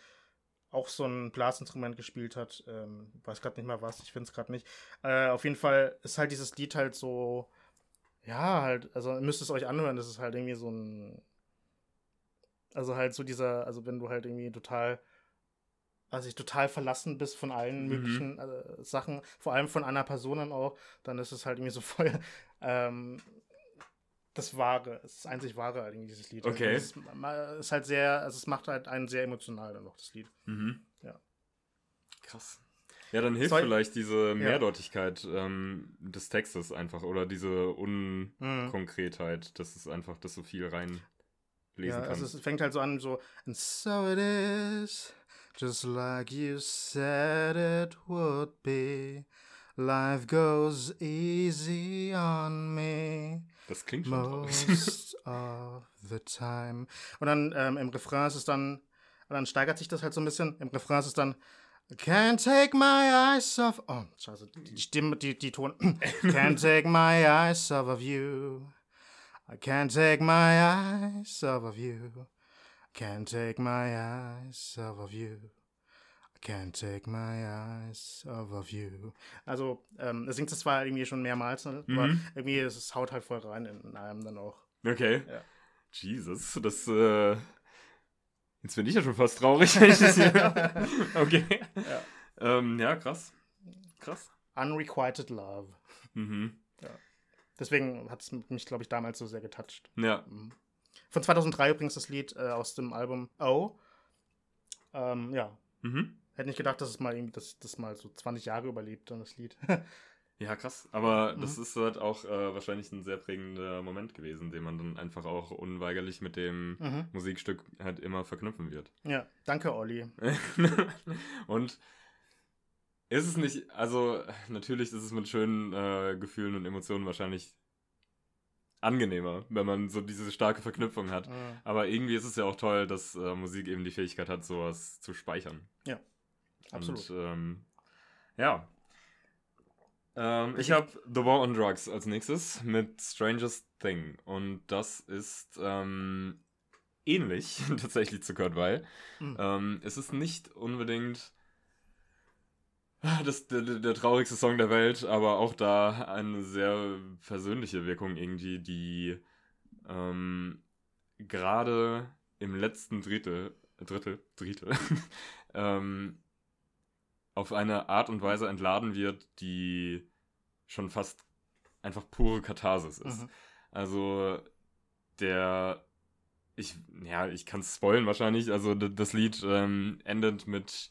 auch so ein Blasinstrument gespielt hat. Ähm, weiß gerade nicht mal was, ich finde es gerade nicht. Äh, auf jeden Fall ist halt dieses Lied halt so, ja, halt, also müsst es euch anhören, das ist halt irgendwie so ein, also halt so dieser, also wenn du halt irgendwie total also ich total verlassen bist von allen Mhm. möglichen äh, Sachen, vor allem von einer Person dann auch, dann ist es halt irgendwie so voll ähm, das Wahre, das einzig Wahre halt irgendwie dieses Lied. Also Okay. Es ist, halt sehr, also es macht halt einen sehr emotional dann noch, das Lied. Mhm. Ja. Krass. Ja, dann hilft Soll- vielleicht diese Mehrdeutigkeit ähm, des Textes einfach oder diese Mhm. Unkonkretheit, dass es einfach, dass so viel reinlesen Ja, kann. also es fängt halt so an, so, and so it is, just like you said it would be. Life goes easy on me das klingt schon most of the time. Und dann ähm, im Refrain ist es dann, dann steigert sich das halt so ein bisschen. Im Refrain ist es dann, I can't take my eyes off. Oh, scheiße, die Stimme, die, die Ton. can't take my eyes off of you. I can't take my eyes off of you. I can't take my eyes off of you. Can't take my eyes off of you. Also, ähm, er singt es zwar irgendwie schon mehrmals, ne? aber Mhm. irgendwie ist es haut halt voll rein in, in einem dann auch. Okay. Ja. Jesus, das, äh, Jetzt bin ich ja schon fast traurig, das. Okay. Ja. Ähm, ja, krass. Krass. Unrequited Love. Mhm. Deswegen hat es mich, glaube ich, damals so sehr getoucht. Ja. Mhm. Von 2003 übrigens das Lied äh, aus dem Album Oh. Ähm, ja, Mhm. Hätte nicht gedacht, dass es mal irgendwie, dass das mal so 20 Jahre überlebt, dann das Lied. Ja, krass. Aber Mhm. das ist halt auch äh, wahrscheinlich ein sehr prägender Moment gewesen, den man dann einfach auch unweigerlich mit dem mhm. Musikstück halt immer verknüpfen wird. Ja, danke, Olli. und ist es nicht, also natürlich ist es mit schönen äh, Gefühlen und Emotionen wahrscheinlich angenehmer, wenn man so diese starke Verknüpfung hat. Mhm. Aber irgendwie ist es ja auch toll, dass äh, Musik eben die Fähigkeit hat, sowas zu speichern. Absolut. Und ähm, ja. Ähm, ich habe The War on Drugs als nächstes mit Strangest Thing. Und das ist ähm, ähnlich tatsächlich zu Kurt Weil. Mhm. Ähm, es ist nicht unbedingt das, der, der traurigste Song der Welt, aber auch da eine sehr persönliche Wirkung irgendwie, die ähm, gerade im letzten Drittel, Drittel, Drittel, ähm, auf eine Art und Weise entladen wird, die schon fast einfach pure Katharsis ist. Mhm. Also der, ich, ja, ich kann es spoilen wahrscheinlich. Also das Lied ähm, endet mit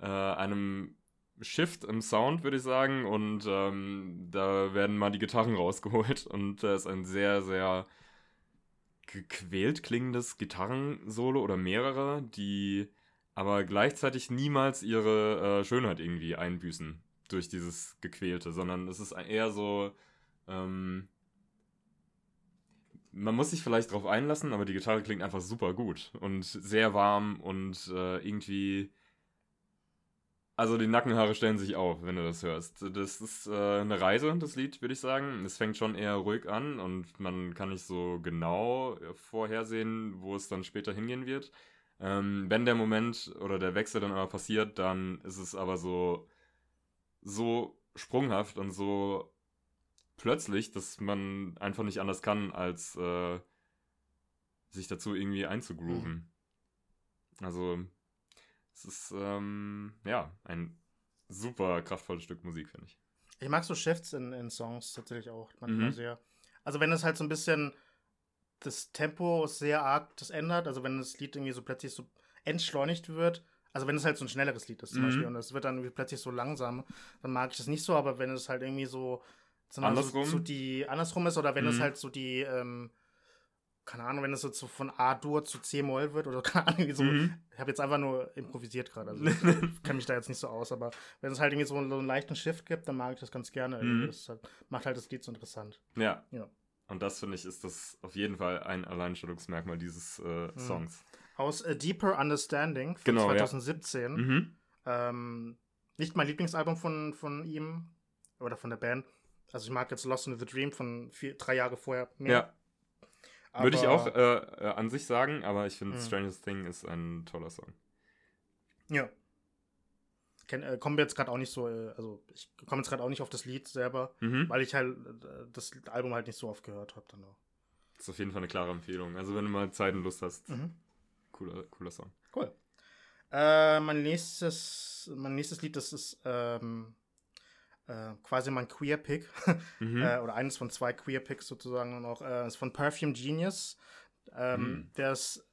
äh, einem Shift im Sound, würde ich sagen. Und ähm, da werden mal die Gitarren rausgeholt. Und da ist ein sehr, sehr gequält klingendes Gitarrensolo oder mehrere, die aber gleichzeitig niemals ihre äh, Schönheit irgendwie einbüßen durch dieses Gequälte, sondern es ist eher so, ähm, man muss sich vielleicht drauf einlassen, aber die Gitarre klingt einfach super gut und sehr warm und äh, irgendwie. Also die Nackenhaare stellen sich auf, wenn du das hörst. Das ist äh, eine Reise, das Lied, würde ich sagen. Es fängt schon eher ruhig an und man kann nicht so genau äh, vorhersehen, wo es dann später hingehen wird. Ähm, wenn der Moment oder der Wechsel dann aber passiert, dann ist es aber so, so sprunghaft und so plötzlich, dass man einfach nicht anders kann, als äh, sich dazu irgendwie einzugrooven. Also, es ist, ähm, ja, ein super kraftvolles Stück Musik, finde ich. Ich mag so Shifts in, in Songs tatsächlich auch manchmal Mhm. sehr. Also wenn es halt so ein bisschen das Tempo sehr arg das ändert, also wenn das Lied irgendwie so plötzlich so entschleunigt wird, also wenn es halt so ein schnelleres Lied ist zum Mhm. Beispiel und es wird dann plötzlich so langsam, dann mag ich das nicht so, aber wenn es halt irgendwie so, mal, so, Andersrum? so die andersrum ist oder wenn es Mhm. halt so die, ähm, keine Ahnung, wenn es jetzt so von A-Dur zu C-Moll wird oder keine Ahnung, so, Mhm. ich habe jetzt einfach nur improvisiert gerade, also ich kenne mich da jetzt nicht so aus, aber wenn es halt irgendwie so, einen- so einen leichten Shift gibt, dann mag ich das ganz gerne. Mhm. Das halt, macht halt das Lied so interessant. Ja. Ja. Und das, finde ich, ist das auf jeden Fall ein Alleinstellungsmerkmal dieses äh, Mhm. Songs. Aus A Deeper Understanding von Genau, ja. 2017. Mhm. Ähm, nicht mein Lieblingsalbum von, von ihm oder von der Band. Also ich mag jetzt Lost in the Dream von vier, drei Jahre vorher Ja, würde ich Aber- auch äh, äh, an sich sagen, aber ich finde Mhm. Strangest Thing ist ein toller Song. Ja. Kenn, äh, kommen wir jetzt gerade auch nicht so, äh, also ich komme jetzt gerade auch nicht auf das Lied selber, Mhm. weil ich halt äh, das Album halt nicht so oft gehört habe dann auch. Ist auf jeden Fall eine klare Empfehlung. Also wenn du mal Zeit und Lust hast, Mhm. cooler, cooler Song. Cool. Äh, mein nächstes, mein nächstes Lied, das ist ähm, äh, quasi mein Queer Pick. mhm. äh, oder eines von zwei Queer Picks sozusagen und auch ist von Perfume Genius. Ähm, mhm. Der ist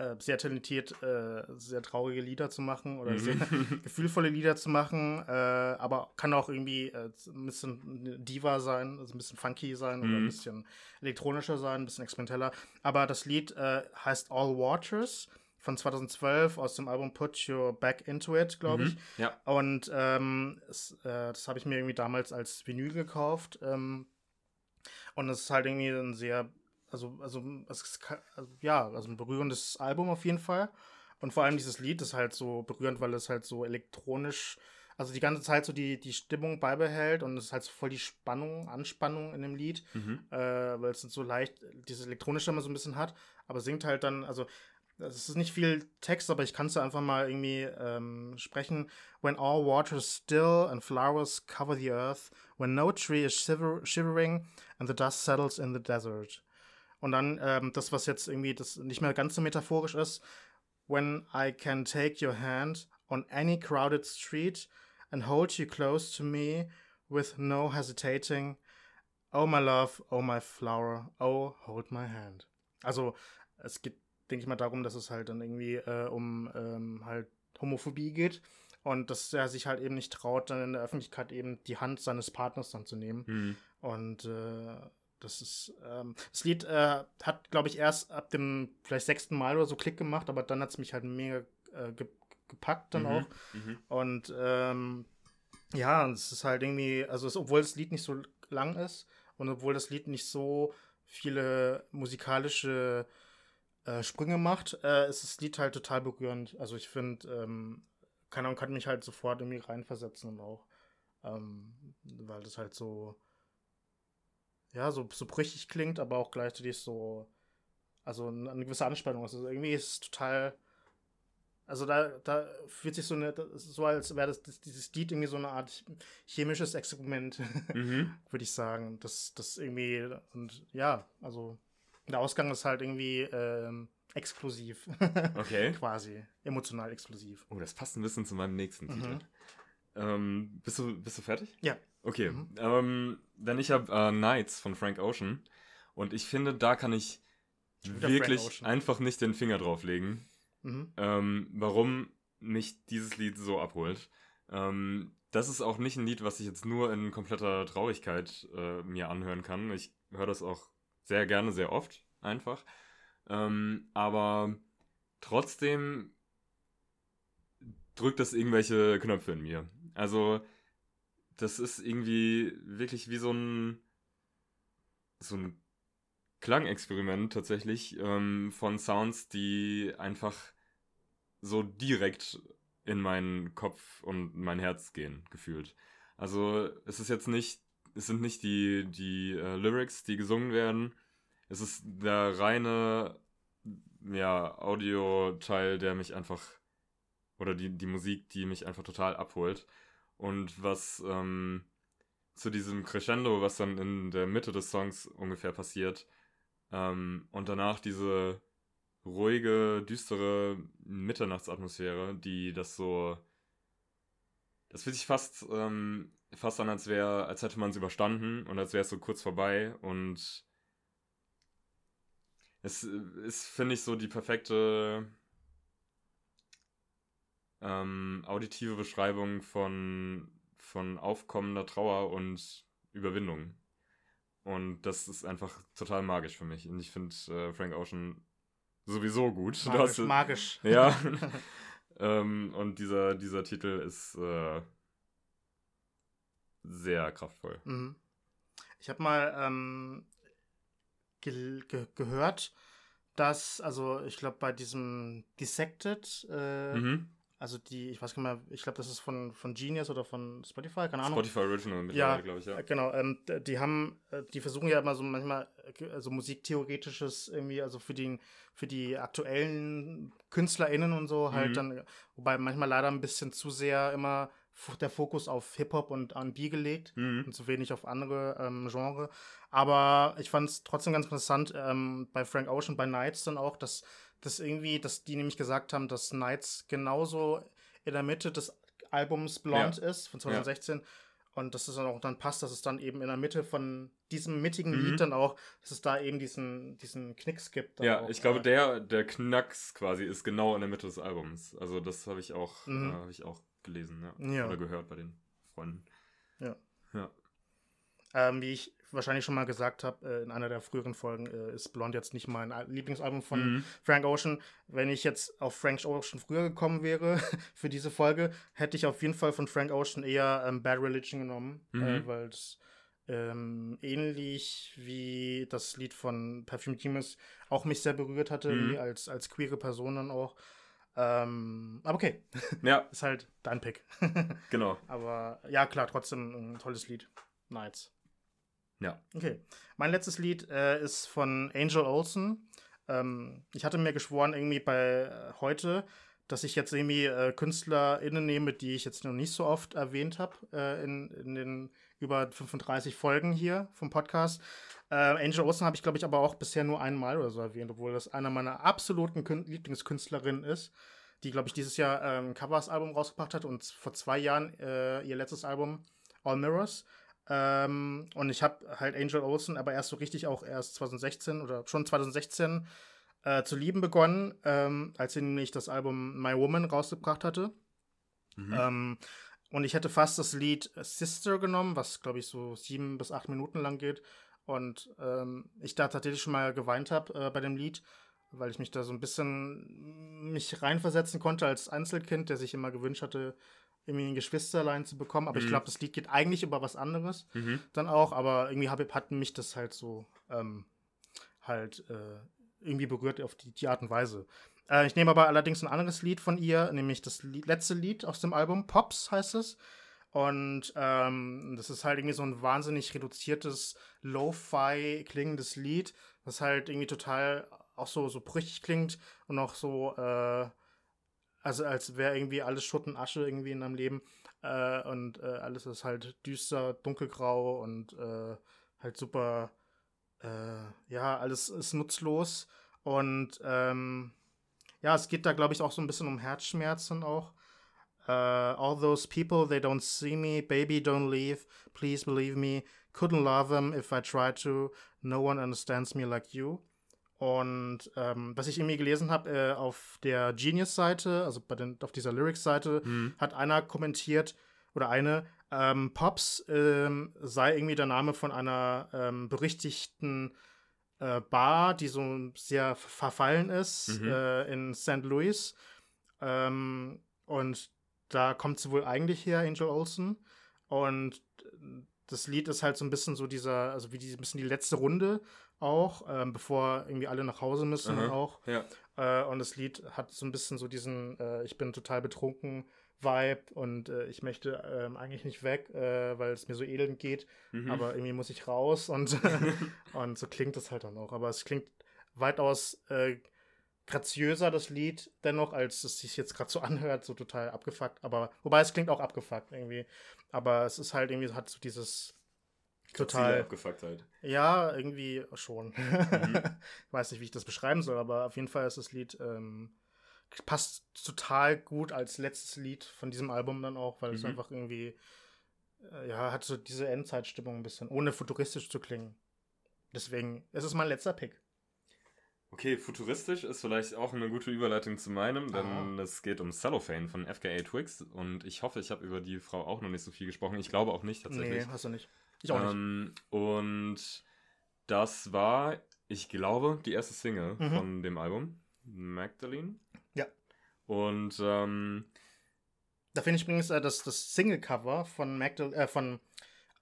äh, sehr talentiert, äh, sehr traurige Lieder zu machen oder mhm. sehr gefühlvolle Lieder zu machen, äh, aber kann auch irgendwie äh, ein bisschen Diva sein, also ein bisschen funky sein mhm. oder ein mhm. bisschen elektronischer sein, ein bisschen experimenteller. Aber das Lied äh, heißt All Waters von 2012 aus dem Album Put Your Back Into It, glaube ich. Mhm, ja. Und ähm, es, äh, das habe ich mir irgendwie damals als Vinyl gekauft. Ähm, und es ist halt irgendwie ein sehr also, also, ist, also, ja, also ein berührendes Album auf jeden Fall. Und vor allem dieses Lied ist halt so berührend, weil es halt so elektronisch, also die ganze Zeit so die, die Stimmung beibehält und es ist halt so voll die Spannung, Anspannung in dem Lied, mhm. äh, weil es so leicht dieses elektronische immer so ein bisschen hat, aber singt halt dann, also es ist nicht viel Text, aber ich kann es einfach mal irgendwie ähm, sprechen. When all water is still and flowers cover the earth, when no tree is shiver shivering and the dust settles in the desert. Und dann ähm, das, was jetzt irgendwie das nicht mehr ganz so metaphorisch ist. When I can take your hand on any crowded street and hold you close to me with no hesitating. Oh my love, oh my flower, oh hold my hand. Also es geht, denke ich mal, darum, dass es halt dann irgendwie äh, um ähm, halt Homophobie geht und dass er sich halt eben nicht traut, dann in der Öffentlichkeit eben die Hand seines Partners dann zu nehmen. Mhm. Und äh, das ist, ähm, das Lied äh, hat, glaube ich, erst ab dem vielleicht sechsten Mal oder so Klick gemacht, aber dann hat es mich halt mega äh, ge gepackt dann mhm, auch. Mhm. Und ähm, ja, es ist halt irgendwie, also es, obwohl das Lied nicht so lang ist und obwohl das Lied nicht so viele musikalische äh, Sprünge macht, äh, ist das Lied halt total berührend. Also ich finde, ähm, keine Ahnung, kann mich halt sofort irgendwie reinversetzen und auch, ähm, weil das halt so ja, so, so brüchig klingt, aber auch gleichzeitig so, also eine gewisse Anspannung. Also irgendwie ist es total, also da, da fühlt sich so eine, so als wäre das, das, dieses Lied irgendwie so eine Art chemisches Experiment, mhm. würde ich sagen. Das, das irgendwie, und ja, also der Ausgang ist halt irgendwie ähm, exklusiv. Okay. Quasi. Emotional exklusiv. Oh, das passt ein bisschen zu meinem nächsten mhm. Titel. Ähm, bist, du, bist du fertig? Ja. Okay, mhm. ähm, denn ich habe äh, Nights von Frank Ocean und ich finde, da kann ich wirklich einfach nicht den Finger drauflegen, mhm. ähm, warum mich dieses Lied so abholt. Ähm, das ist auch nicht ein Lied, was ich jetzt nur in kompletter Traurigkeit äh, mir anhören kann. Ich höre das auch sehr gerne, sehr oft einfach. Ähm, aber trotzdem drückt das irgendwelche Knöpfe in mir. Also das ist irgendwie wirklich wie so ein so ein Klangexperiment tatsächlich ähm, von Sounds, die einfach so direkt in meinen Kopf und mein Herz gehen, gefühlt. Also es ist jetzt nicht, es sind nicht die, die äh, Lyrics, die gesungen werden. Es ist der reine ja, Audio-Teil, der mich einfach, oder die, die Musik, die mich einfach total abholt. Und was ähm, zu diesem Crescendo, was dann in der Mitte des Songs ungefähr passiert, ähm, und danach diese ruhige, düstere Mitternachtsatmosphäre, die das so. Das fühlt sich fast, ähm, fast an, als wäre, als hätte man es überstanden und als wäre es so kurz vorbei und es ist, finde ich, so die perfekte ähm, auditive Beschreibung von, von aufkommender Trauer und Überwindung. Und das ist einfach total magisch für mich. Und ich finde äh, Frank Ocean sowieso gut. Magisch. Hast, magisch. Ja. ähm, und dieser, dieser Titel ist äh, sehr kraftvoll. Mhm. Ich habe mal ähm, ge ge gehört, dass, also ich glaube, bei diesem Dissected äh, mhm. Also die, ich weiß gar nicht mehr, ich glaube, das ist von, von Genius oder von Spotify, keine Ahnung. Spotify Original mittlerweile, ja, glaube ich, ja. Genau, ähm, die haben, äh, die versuchen ja immer so manchmal also musiktheoretisches irgendwie, also für die, für die aktuellen KünstlerInnen und so halt mhm. dann, wobei manchmal leider ein bisschen zu sehr immer der Fokus auf Hip-Hop und R&B gelegt mhm. und zu wenig auf andere ähm, Genre. Aber ich fand es trotzdem ganz interessant ähm, bei Frank Ocean, bei Nights dann auch, dass dass irgendwie, dass die nämlich gesagt haben, dass Nights genauso in der Mitte des Albums Blonde ja. ist, von 2016. Ja. Und dass es dann auch dann passt, dass es dann eben in der Mitte von diesem mittigen mhm. Lied dann auch, dass es da eben diesen, diesen Knicks gibt. Ja, auch, ich glaube, der, der Knacks quasi ist genau in der Mitte des Albums. Also das habe ich auch, mhm. äh, habe ich auch gelesen, ja. ja. Oder gehört bei den Freunden. Ja. Ja. Ähm, wie ich wahrscheinlich schon mal gesagt habe, äh, in einer der früheren Folgen äh, ist Blonde jetzt nicht mein Lieblingsalbum von mhm. Frank Ocean. Wenn ich jetzt auf Frank Ocean früher gekommen wäre für diese Folge, hätte ich auf jeden Fall von Frank Ocean eher ähm, Bad Religion genommen, äh, mhm. äh, weil es ähm, ähnlich wie das Lied von Perfume Teams auch mich sehr berührt hatte, mhm. als, als queere Person dann auch. Ähm, aber okay. Ja. ist halt dein Pick. genau. Aber ja, klar, trotzdem ein tolles Lied. Nights. Ja. Okay. Mein letztes Lied äh, ist von Angel Olsen. Ähm, ich hatte mir geschworen, irgendwie bei äh, heute, dass ich jetzt irgendwie äh, KünstlerInnen nehme, die ich jetzt noch nicht so oft erwähnt habe äh, in, in den über 35 Folgen hier vom Podcast. Äh, Angel Olsen habe ich, glaube ich, aber auch bisher nur einmal oder so erwähnt, obwohl das einer meiner absoluten Kün Lieblingskünstlerinnen ist, die, glaube ich, dieses Jahr ein ähm, Covers-Album rausgebracht hat und vor zwei Jahren äh, ihr letztes Album All Mirrors. Ähm, und ich habe halt Angel Olsen aber erst so richtig auch erst 2016 oder schon 2016 äh, zu lieben begonnen, ähm, als sie nämlich das Album My Woman rausgebracht hatte. Mhm. Ähm, und ich hätte fast das Lied Sister genommen, was glaube ich so sieben bis acht Minuten lang geht. Und ähm, ich da tatsächlich schon mal geweint habe äh, bei dem Lied, weil ich mich da so ein bisschen mich reinversetzen konnte als Einzelkind, der sich immer gewünscht hatte, irgendwie ein Geschwisterlein zu bekommen. Aber mhm. ich glaube, das Lied geht eigentlich über was anderes mhm. dann auch. Aber irgendwie hab, hat mich das halt so ähm, halt äh, irgendwie berührt auf die, die Art und Weise. Äh, ich nehme aber allerdings ein anderes Lied von ihr, nämlich das Lied, letzte Lied aus dem Album, Pops heißt es. Und ähm, das ist halt irgendwie so ein wahnsinnig reduziertes, lo-fi klingendes Lied, das halt irgendwie total auch so, so brüchig klingt und auch so äh, also als wäre irgendwie alles Schutt und Asche irgendwie in deinem Leben. Äh, und äh, alles ist halt düster, dunkelgrau und äh, halt super, äh, ja, alles ist nutzlos. Und ähm, ja, es geht da, glaube ich, auch so ein bisschen um Herzschmerzen auch. Uh, all those people, they don't see me. Baby, don't leave. Please believe me. Couldn't love them if I tried to. No one understands me like you. Und ähm, was ich irgendwie gelesen habe, äh, auf der Genius-Seite, also bei den, auf dieser Lyrics-Seite, mhm. hat einer kommentiert, oder eine, ähm, Pops ähm, sei irgendwie der Name von einer ähm, berüchtigten äh, Bar, die so sehr verfallen ist, mhm. äh, in St. Louis. Ähm, und da kommt sie wohl eigentlich her, Angel Olsen. Und das Lied ist halt so ein bisschen so dieser, also wie die, ein bisschen die letzte Runde auch, ähm, bevor irgendwie alle nach Hause müssen Aha, auch. Ja. Äh, und das Lied hat so ein bisschen so diesen, äh, ich bin total betrunken Vibe und äh, ich möchte ähm, eigentlich nicht weg, äh, weil es mir so elend geht, mhm. aber irgendwie muss ich raus und, und so klingt es halt dann auch. Aber es klingt weitaus äh, graziöser, das Lied, dennoch, als es sich jetzt gerade so anhört, so total abgefuckt. Aber, wobei es klingt auch abgefuckt irgendwie. Aber es ist halt irgendwie, hat so dieses total. abgefuckt halt. Ja, irgendwie schon. Mhm. ich weiß nicht, wie ich das beschreiben soll, aber auf jeden Fall ist das Lied. Ähm, passt total gut als letztes Lied von diesem Album dann auch, weil mhm. es einfach irgendwie. Äh, ja, hat so diese Endzeitstimmung ein bisschen, ohne futuristisch zu klingen. Deswegen, es ist mein letzter Pick. Okay, futuristisch ist vielleicht auch eine gute Überleitung zu meinem, denn ah. es geht um Cellophane von FKA Twigs und ich hoffe, ich habe über die Frau auch noch nicht so viel gesprochen. Ich glaube auch nicht tatsächlich. Nee, hast du nicht. Ich auch ähm, nicht. Und das war, ich glaube, die erste Single mhm. von dem Album, Magdalene. Ja. Und ähm, da finde ich übrigens äh, das, das Single-Cover von Magdal äh, von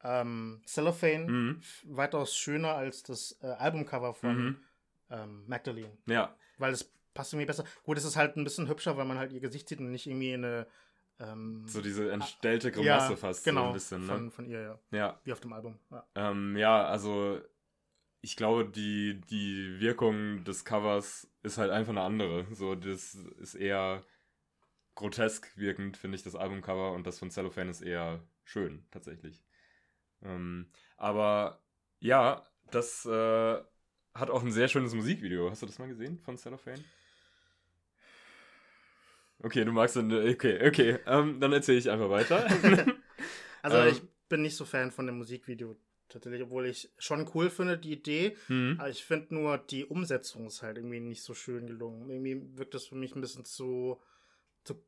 ähm, Cellophane mhm. weitaus schöner als das äh, Albumcover von mhm ähm, Magdalene. Ja. Weil es passt irgendwie besser. Gut, es ist halt ein bisschen hübscher, weil man halt ihr Gesicht sieht und nicht irgendwie eine. Ähm, so diese entstellte Grimasse ja, fast. Genau, so ein bisschen, ne? von, von ihr, ja. Ja. Wie auf dem Album. Ja, ähm, ja also ich glaube, die, die Wirkung des Covers ist halt einfach eine andere. So, das ist eher grotesk wirkend, finde ich, das Albumcover und das von Cellophane ist eher schön, tatsächlich. Ähm, aber ja, das äh, hat auch ein sehr schönes Musikvideo. Hast du das mal gesehen von Cellophane? Okay, du magst dann. Okay, okay. Ähm, dann erzähle ich einfach weiter. also ähm, ich bin nicht so Fan von dem Musikvideo tatsächlich, obwohl ich schon cool finde, die Idee. Mhm. Aber ich finde nur, die Umsetzung ist halt irgendwie nicht so schön gelungen. Irgendwie wirkt das für mich ein bisschen zu, zu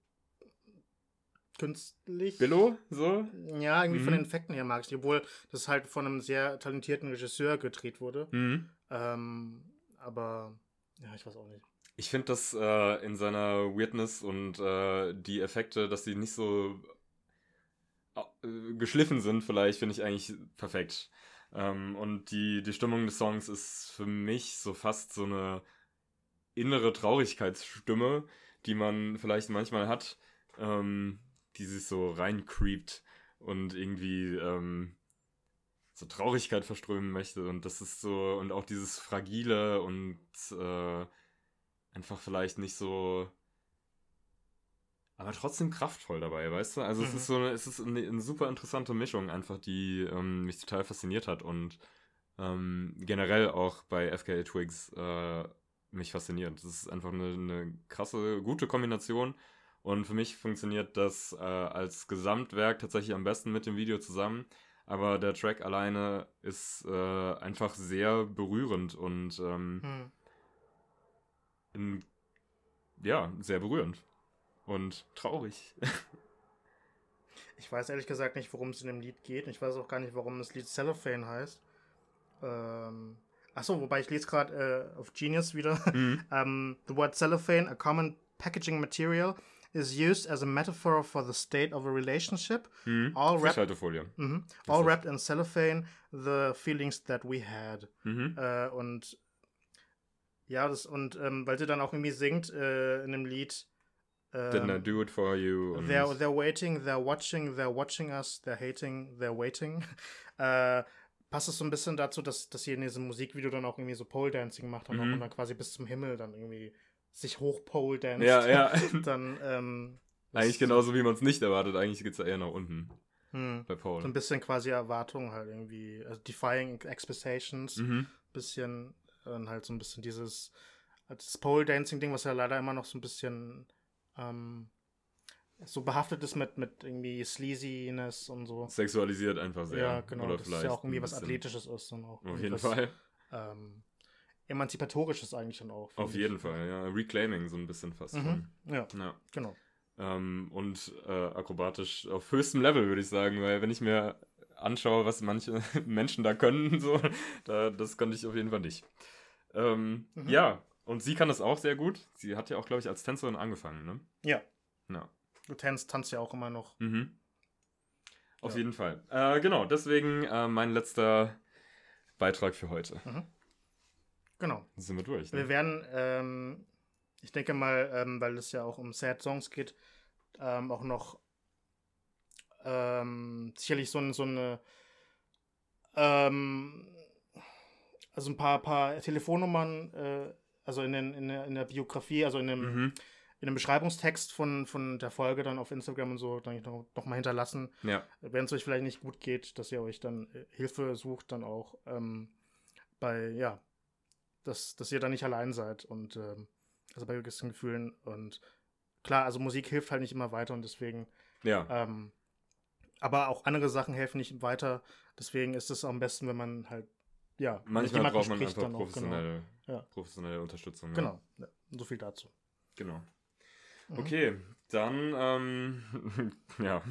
künstlich. Billo, so? Ja, irgendwie mhm. von den Effekten her mag ich obwohl das halt von einem sehr talentierten Regisseur gedreht wurde. Mhm. Ähm, aber ja, ich weiß auch nicht. Ich finde das äh, in seiner Weirdness und äh, die Effekte, dass die nicht so äh, geschliffen sind, vielleicht, finde ich eigentlich perfekt. Ähm, und die, die Stimmung des Songs ist für mich so fast so eine innere Traurigkeitsstimme, die man vielleicht manchmal hat, ähm, die sich so reincreept und irgendwie ähm, so Traurigkeit verströmen möchte. Und das ist so, und auch dieses Fragile und äh, einfach vielleicht nicht so aber trotzdem kraftvoll dabei, weißt du? Also mhm. es ist so eine, es ist eine, eine, super interessante Mischung einfach, die ähm, mich total fasziniert hat und ähm, generell auch bei FKA Twigs äh, mich fasziniert. Das ist einfach eine, eine, krasse, gute Kombination und für mich funktioniert das äh, als Gesamtwerk tatsächlich am besten mit dem Video zusammen. Aber der Track alleine ist äh, einfach sehr berührend und ähm, mhm. in, ja, sehr berührend und traurig. ich weiß ehrlich gesagt nicht, worum es in dem Lied geht. Ich weiß auch gar nicht, warum das Lied Cellophane heißt. Ähm, achso, wobei ich lese gerade äh, auf Genius wieder. Mhm. um, ähm, the word cellophane, a common packaging material, is used as a metaphor for the state of a relationship. Mhm. All, wrapped, mhm. all wrapped in cellophane, the feelings that we had. Mhm. Äh, und ja, das, und ähm, weil sie dann auch irgendwie singt äh, in dem Lied, Didn't I ähm, do it for you? They're, they're waiting, they're watching, they're watching us, they're hating, they're waiting. äh, passt es so ein bisschen dazu, dass, dass sie in diesem Musikvideo dann auch irgendwie so Pole Dancing gemacht haben mhm. und dann quasi bis zum Himmel dann irgendwie sich hoch Pole danced. Ja, ja. dann, ähm, Eigentlich genauso, wie man es nicht erwartet. Eigentlich geht es ja eher nach unten. Hm. Bei Pole. So ein bisschen quasi Erwartungen halt irgendwie. Also Defying Expectations. Mhm. Bisschen, dann halt so ein bisschen dieses, das Pole Dancing Ding, was ja leider immer noch so ein bisschen ähm, so behaftet ist mit, mit irgendwie Sleaziness und so. Sexualisiert einfach sehr. Ja, genau. Oder das vielleicht ist ja auch irgendwie was Athletisches ist und auch. Auf jeden Fall. Ähm, emanzipatorisches eigentlich dann auch. Auf jeden ich. Fall, ja. Reclaiming so ein bisschen fast. Mhm. Ja, ja, genau. Ähm, und äh, akrobatisch auf höchstem Level, würde ich sagen, weil wenn ich mir anschaue, was manche Menschen da können, so, da, das konnte ich auf jeden Fall nicht. Ähm, mhm. Ja, und sie kann das auch sehr gut. Sie hat ja auch, glaube ich, als Tänzerin angefangen, ne? Ja. ja. Du tanzt, tanzt ja auch immer noch. Mhm. Auf ja. jeden Fall. Äh, genau, deswegen äh, mein letzter Beitrag für heute. Mhm. Genau. Dann sind wir durch. Ne? Wir werden, ähm, ich denke mal, ähm, weil es ja auch um Sad Songs geht, ähm, auch noch ähm, sicherlich so, so eine ähm, also ein paar, paar Telefonnummern äh, also in, den, in, der, in der Biografie, also in dem, mhm. in dem Beschreibungstext von, von der Folge dann auf Instagram und so dann noch, noch mal hinterlassen. Ja. Wenn es euch vielleicht nicht gut geht, dass ihr euch dann äh, Hilfe sucht, dann auch ähm, bei, ja, dass, dass ihr da nicht allein seid und ähm, also bei gewissen Gefühlen und klar, also Musik hilft halt nicht immer weiter und deswegen ja. Ähm, aber auch andere Sachen helfen nicht weiter. Deswegen ist es am besten, wenn man halt ja, manchmal braucht man einfach professionelle, auch, genau. ja. professionelle Unterstützung. Genau, ja. so viel dazu. Genau. Mhm. Okay, dann, ähm, ja,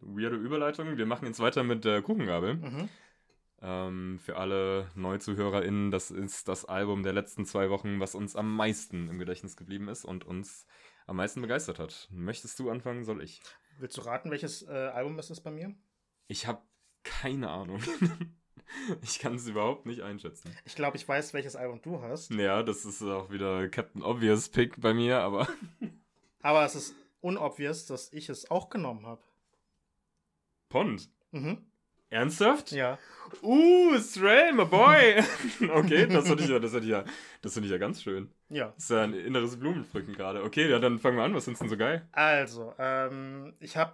weirde Überleitung. Wir machen jetzt weiter mit der Kuchengabel. Mhm. Ähm, für alle NeuzuhörerInnen, das ist das Album der letzten zwei Wochen, was uns am meisten im Gedächtnis geblieben ist und uns am meisten begeistert hat. Möchtest du anfangen, soll ich? Willst du raten, welches äh, Album ist es bei mir? Ich habe keine Ahnung. Ich kann es überhaupt nicht einschätzen. Ich glaube, ich weiß, welches Album du hast. Ja, das ist auch wieder Captain Obvious Pick bei mir, aber. Aber es ist unobvious, dass ich es auch genommen habe. Pond? Mhm. Ernsthaft? Ja. Uh, Stray, my boy! okay, das finde ich, ja, das ich, ja, das find ich ja ganz schön. Ja. Das ist ja ein inneres Blumenpflücken gerade. Okay, ja, dann fangen wir an. Was findest du denn so geil? Also, ähm, ich habe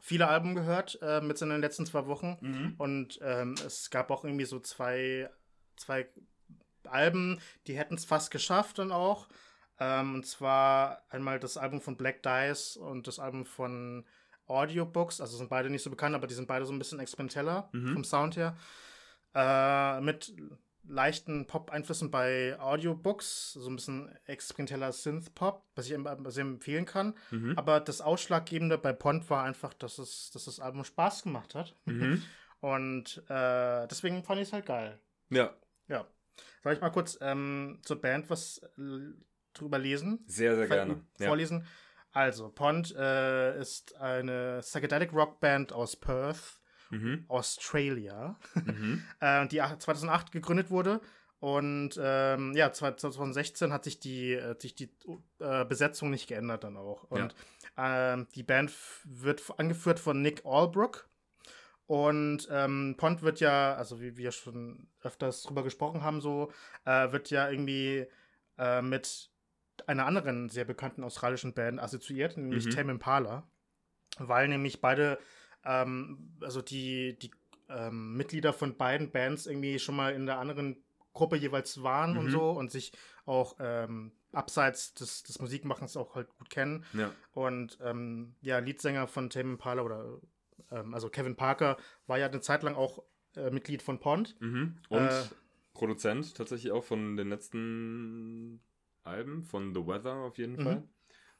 viele Alben gehört äh, mit in den letzten zwei Wochen. Mhm. Und ähm, es gab auch irgendwie so zwei, zwei Alben, die hätten es fast geschafft dann auch. Ähm, und zwar einmal das Album von Black Dice und das Album von Audiobooks. Also sind beide nicht so bekannt, aber die sind beide so ein bisschen experimenteller Mhm. vom Sound her. Äh, mit leichten Pop-Einflüssen bei Audiobooks, so ein bisschen experimenteller Synth-Pop, was ich sehr empfehlen kann. Mhm. Aber das Ausschlaggebende bei Pond war einfach, dass, es, dass das Album Spaß gemacht hat. Mhm. Und äh, deswegen fand ich es halt geil. Ja, Ja. Soll ich mal kurz ähm, zur Band was äh, drüber lesen? sehr, sehr Ver- gerne. Ja. Also, Pond äh, ist eine Psychedelic Rock Band aus Perth, Mhm. Australia, Mhm. äh, die ach- 2008 gegründet wurde. Und ähm, ja, 2016 hat sich die, äh, sich die äh, Besetzung nicht geändert dann auch. Und ähm, die Band wird angeführt von Nick Albrook. Und ähm, Pond wird ja, also wie wir schon öfters drüber gesprochen haben, so, äh, wird ja irgendwie äh, mit einer anderen sehr bekannten australischen Band assoziiert, nämlich Mhm. Tame Impala. Weil nämlich beide, ähm, also die, die ähm, Mitglieder von beiden Bands irgendwie schon mal in der anderen Gruppe jeweils waren und Mhm. so und sich auch ähm, abseits des, des Musikmachens auch halt gut kennen. Ja. Und ähm, ja, Leadsänger von Tame Impala oder ähm, also Kevin Parker war ja eine Zeit lang auch äh, Mitglied von Pond. Mhm. Und Äh, Produzent tatsächlich auch von den letzten Alben, von The Weather auf jeden Mhm. Fall.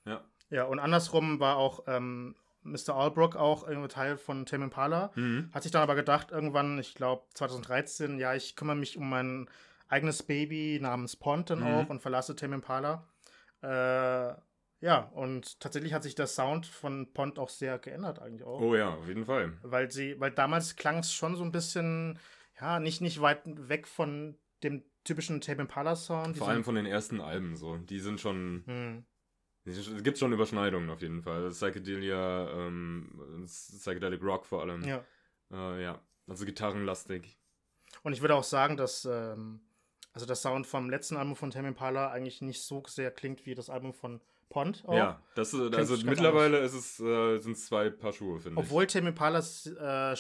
Ja. Ja, und andersrum war auch ähm, Mr. Albrook auch irgendwie Teil von Tame Impala. Mhm. Hat sich dann aber gedacht, irgendwann, ich glaube 2013, ja, ich kümmere mich um mein eigenes Baby namens dann Mhm. auch und verlasse Tame Impala. Äh, ja, und tatsächlich hat sich der Sound von Pond auch sehr geändert eigentlich auch. Oh ja, auf jeden Fall. Weil sie, weil damals klang es schon so ein bisschen, ja, nicht, nicht weit weg von dem typischen Tame Impala Sound. Vor allem von den ersten Alben so. Die sind schon. hm. Es gibt schon Überschneidungen auf jeden Fall. Psychedelia, ähm, Psychedelic Rock vor allem. Ja. Äh, ja. Also gitarrenlastig. Und ich würde auch sagen, dass ähm, also der Sound vom letzten Album von Tame Impala eigentlich nicht so sehr klingt wie das Album von Pond. Auch. Ja, das ist, also ganz mittlerweile ist es, äh, sind es zwei Paar Schuhe, finde ich. Obwohl Tame Impala äh,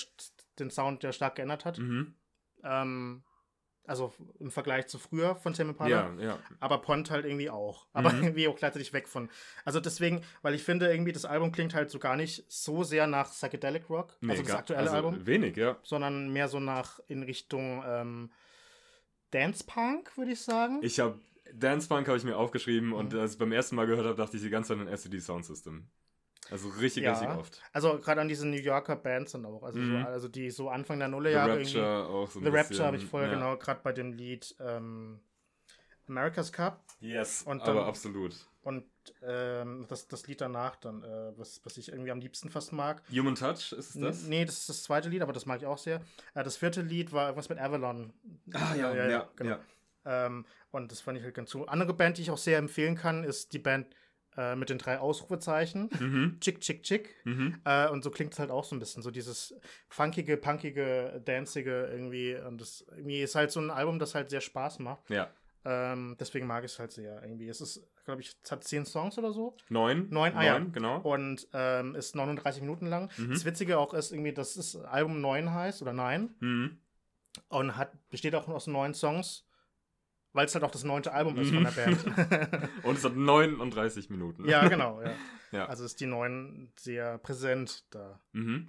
den Sound ja stark geändert hat. Mhm. Ähm, also im Vergleich zu früher von Tame Impala. Ja, ja. Aber Pond halt irgendwie auch. Aber Mhm. irgendwie auch gleichzeitig weg von. Also deswegen, weil ich finde, irgendwie das Album klingt halt so gar nicht so sehr nach Psychedelic Rock, Nee, also das aktuelle also Album, Wenig, ja. sondern mehr so nach in Richtung ähm, Dance Punk, würde ich sagen. Ich habe Dance Punk habe ich mir aufgeschrieben und Mhm. als ich beim ersten Mal gehört habe, dachte ich die ganze Zeit an SCD Sound System. Also richtig, Ja. richtig oft. Also gerade an diese New Yorker Bands dann auch. Also, Mhm. so, also die so Anfang der The Nullerjahre irgendwie. Rapture auch so ein The bisschen. Rapture habe ich vorher ja. genau, gerade bei dem Lied ähm, America's Cup Yes, Und aber dann- absolut. und ähm, das, das Lied danach dann, äh, was, was ich irgendwie am liebsten fast mag. Human Touch, ist es das? N- Nee, das ist das zweite Lied, aber das mag ich auch sehr. Äh, das vierte Lied war irgendwas mit Avalon. Ah, ja, ja, genau. ja. Ähm, und das fand ich halt ganz so. Andere Band, die ich auch sehr empfehlen kann, ist die Band äh, mit den drei Ausrufezeichen. Mhm. Chick, chick, chick. Mhm. Äh, und so klingt es halt auch so ein bisschen. So dieses funkige, punkige, danzige irgendwie. Und das irgendwie ist halt so ein Album, das halt sehr Spaß macht. Ja. Ähm, deswegen mag ich es halt sehr irgendwie. Es ist, glaube ich, es hat zehn Songs oder so. Neun. Neun, ah, ja. genau. Und ähm, ist 39 Minuten lang. Mhm. Das Witzige auch ist irgendwie, dass das Album 9 heißt oder 9 Mhm. und hat, besteht auch aus neun Songs, weil es halt auch das neunte Album ist Mhm. von der Band. Und es hat 39 Minuten. ja, genau, ja. Ja. Also ist die neun sehr präsent da. Mhm.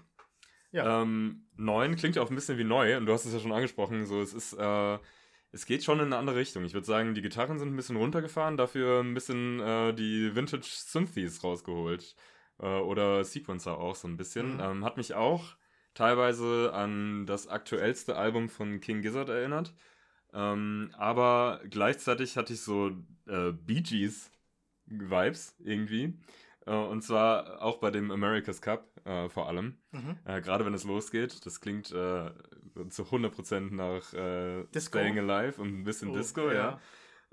Ja. Ähm, neun klingt auch ein bisschen wie neu und du hast es ja schon angesprochen. So, es ist, äh, es geht schon in eine andere Richtung. Ich würde sagen, die Gitarren sind ein bisschen runtergefahren, dafür ein bisschen äh, die Vintage Synthes rausgeholt. Äh, oder Sequencer auch so ein bisschen. Mhm. Ähm, hat mich auch teilweise an das aktuellste Album von King Gizzard erinnert. Ähm, aber gleichzeitig hatte ich so äh, Bee Gees Vibes irgendwie. Äh, und zwar auch bei dem America's Cup äh, vor allem. Mhm. Äh, Gerade wenn es losgeht, das klingt äh, zu 100% nach äh, Disco? Staying Alive und ein bisschen Oh, Disco, ja.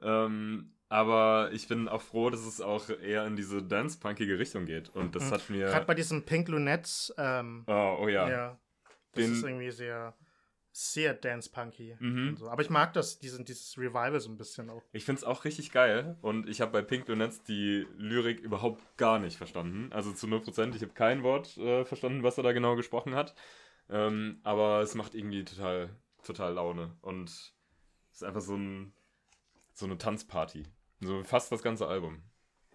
Ähm, aber ich bin auch froh, dass es auch eher in diese dance-punkige Richtung geht. Und das Mhm. hat mir. Gerade bei diesen Pink Lunettes, ähm, oh, oh ja. ja. das Den- ist irgendwie sehr, sehr dance-punky. Mhm. So. Aber ich mag das, diesen, dieses Revival so ein bisschen auch. Ich finde es auch richtig geil und ich habe bei Pink Lunettes die Lyrik überhaupt gar nicht verstanden. Also zu 0%. Ich habe kein Wort äh, verstanden, was er da genau gesprochen hat. Ähm, aber es macht irgendwie total, total Laune und es ist einfach so, ein, so eine Tanzparty. So fast das ganze Album.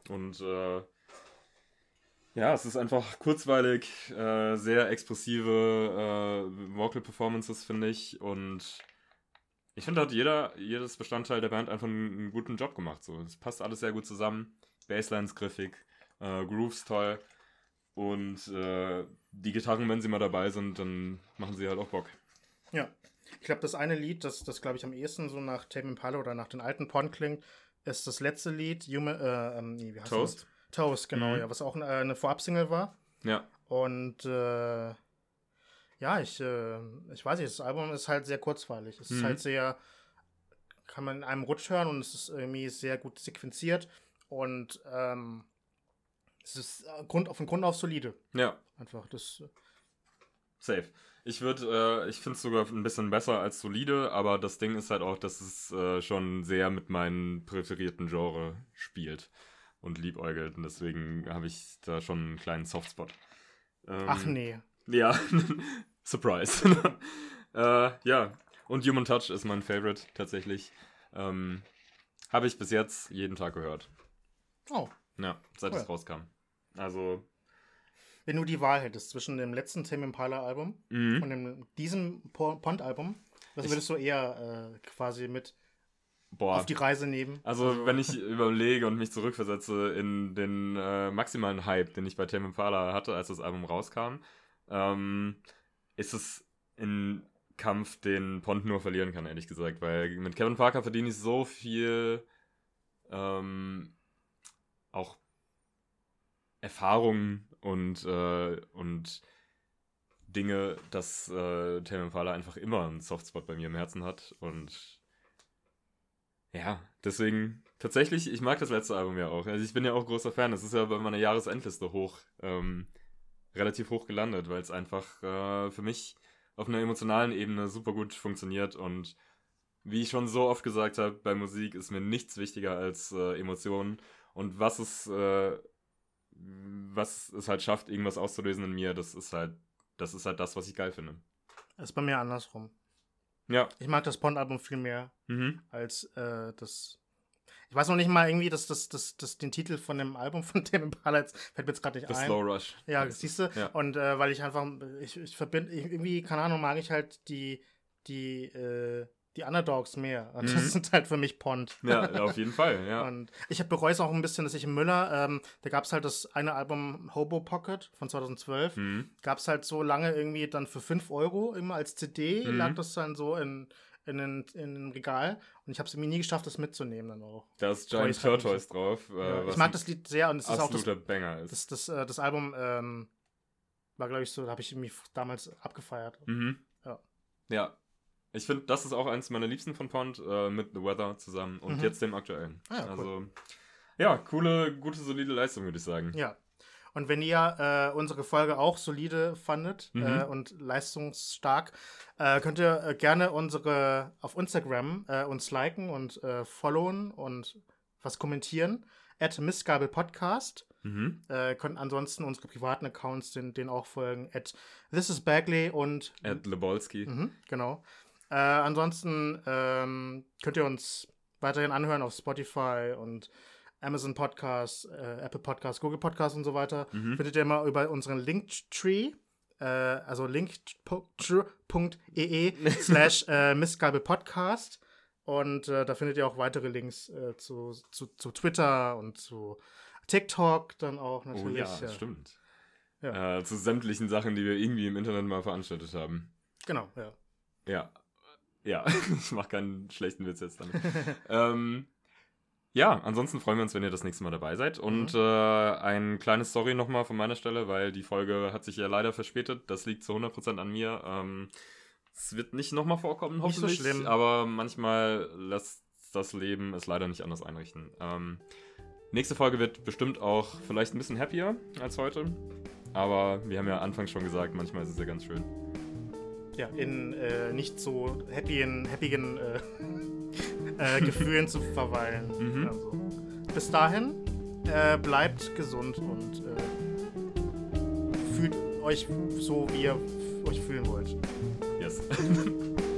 Und äh, ja, es ist einfach kurzweilig, äh, sehr expressive äh, Vocal Performances, finde ich. Und ich finde, hat jeder, jedes Bestandteil der Band einfach einen, einen, guten Job gemacht. So. Es passt alles sehr gut zusammen. Basslines griffig, äh, Grooves toll. Und äh, die Gitarren, wenn sie mal dabei sind, dann machen sie halt auch Bock. Ja. Ich glaube, das eine Lied, das, das glaube ich am ehesten so nach Tame Impala oder nach den alten Pond klingt, ist das letzte Lied, Human, äh, ähm, nee, wie heißt Toast. Das? Toast, genau, mhm. ja, was auch eine, eine Vorabsingle war. Ja. Und äh, ja, ich, äh, ich weiß nicht, das Album ist halt sehr kurzweilig. Es mhm. ist halt sehr, kann man in einem Rutsch hören und es ist irgendwie sehr gut sequenziert und ähm, es ist äh, Grund, von Grund auf solide. Ja. Einfach, das. Äh, Safe. Ich würde, äh, ich finde es sogar ein bisschen besser als solide, aber das Ding ist halt auch, dass es äh, schon sehr mit meinen präferierten Genre spielt und liebäugelt. Und deswegen habe ich da schon einen kleinen Softspot. Ähm, Ach nee. Ja, Surprise. äh, ja, und Human Touch ist mein Favorite tatsächlich. Ähm, habe ich bis jetzt jeden Tag gehört. Oh. Ja, seit cool. es rauskam. Also wenn du die Wahl hättest zwischen dem letzten Tame Impala Album mhm. und dem, diesem Pond Album, was würdest du eher äh, quasi mit Boah. auf die Reise nehmen? Also, also, wenn ich überlege und mich zurückversetze in den äh, maximalen Hype, den ich bei Tame Impala hatte, als das Album rauskam, ähm, ist es ein Kampf, den Pond nur verlieren kann, ehrlich gesagt, weil mit Kevin Parker verdiene ich so viel ähm, auch Erfahrungen und, äh, und Dinge, dass äh, Tame Impala einfach immer einen Softspot bei mir im Herzen hat. Und ja, deswegen tatsächlich, ich mag das letzte Album ja auch. Also ich bin ja auch großer Fan. Es ist ja bei meiner Jahresendliste hoch, ähm, relativ hoch gelandet, weil es einfach äh, für mich auf einer emotionalen Ebene super gut funktioniert und wie ich schon so oft gesagt habe, bei Musik ist mir nichts wichtiger als äh, Emotionen. Und was es äh, was es halt schafft, irgendwas auszulösen in mir, das ist halt, das ist halt das, was ich geil finde. Das ist bei mir andersrum. Ja. Ich mag das Bond-Album viel mehr mhm. als äh, das. Ich weiß noch nicht mal irgendwie, dass das, das, das den Titel von dem Album von Tim Impala jetzt fällt mir jetzt gerade nicht The ein. Slow Rush. Ja, siehst du? Ja. Und äh, weil ich einfach, ich, ich verbinde, irgendwie, keine Ahnung, mag ich halt die, die, äh, die Underdogs mehr. Und mhm. das sind halt für mich Pond. Ja, auf jeden Fall, ja. Und ich bereue es auch ein bisschen, dass ich in Müller, ähm, da gab es halt das eine Album Hobo Pocket von 2012, mhm. gab es halt so lange irgendwie dann für 5 Euro immer als CD, mhm. lag das dann so in, in, in, in einem Regal und ich habe es mir nie geschafft, das mitzunehmen dann auch. Da ist Giant halt Turtles drauf. Äh, ja, ich mag das Lied sehr und es ist auch das, Banger ist. Das, das, äh, das Album ähm, war, glaube ich, so, da habe ich mich damals abgefeiert. Mhm. Ja. Ja, ich finde, das ist auch eins meiner liebsten von Pond, äh, mit The Weather zusammen und mhm. jetzt dem aktuellen. Ah, ja, also, cool. ja, coole, gute, solide Leistung, würde ich sagen. Ja. Und wenn ihr äh, unsere Folge auch solide fandet mhm. äh, und leistungsstark, äh, könnt ihr äh, gerne unsere auf Instagram äh, uns liken und äh, followen und was kommentieren. At Missgabel Podcast. Mhm. Äh, könnt ansonsten unsere privaten Accounts den, den auch folgen. At This is Bagley und. At Lebolski. Mhm, genau. Äh, ansonsten ähm, könnt ihr uns weiterhin anhören auf Spotify und Amazon Podcasts, äh, Apple Podcasts, Google Podcasts und so weiter. Mhm. Findet ihr immer über unseren Linktree, äh, also link.ee slash äh, Missgabe Podcast. Und äh, da findet ihr auch weitere Links äh, zu, zu, zu Twitter und zu TikTok dann auch natürlich. Oh ja, ja. stimmt. Ja. Äh, zu sämtlichen Sachen, die wir irgendwie im Internet mal veranstaltet haben. Genau, ja. Ja, ja, ich mache keinen schlechten Witz jetzt damit. ähm, ja, ansonsten freuen wir uns, wenn ihr das nächste Mal dabei seid. Und mhm. äh, ein kleines Story nochmal von meiner Stelle, weil die Folge hat sich ja leider verspätet. Das liegt zu 100% an mir. Ähm, es wird nicht nochmal vorkommen, hoffentlich. Nicht so schlimm. Aber manchmal lässt das Leben es leider nicht anders einrichten. Ähm, nächste Folge wird bestimmt auch vielleicht ein bisschen happier als heute. Aber wir haben ja anfangs schon gesagt, manchmal ist es ja ganz schön ja, in äh, nicht so happyen, happyen äh, äh, Gefühlen zu verweilen. Mhm. Also, bis dahin, äh, bleibt gesund und äh, fühlt euch so, wie ihr euch fühlen wollt. Yes.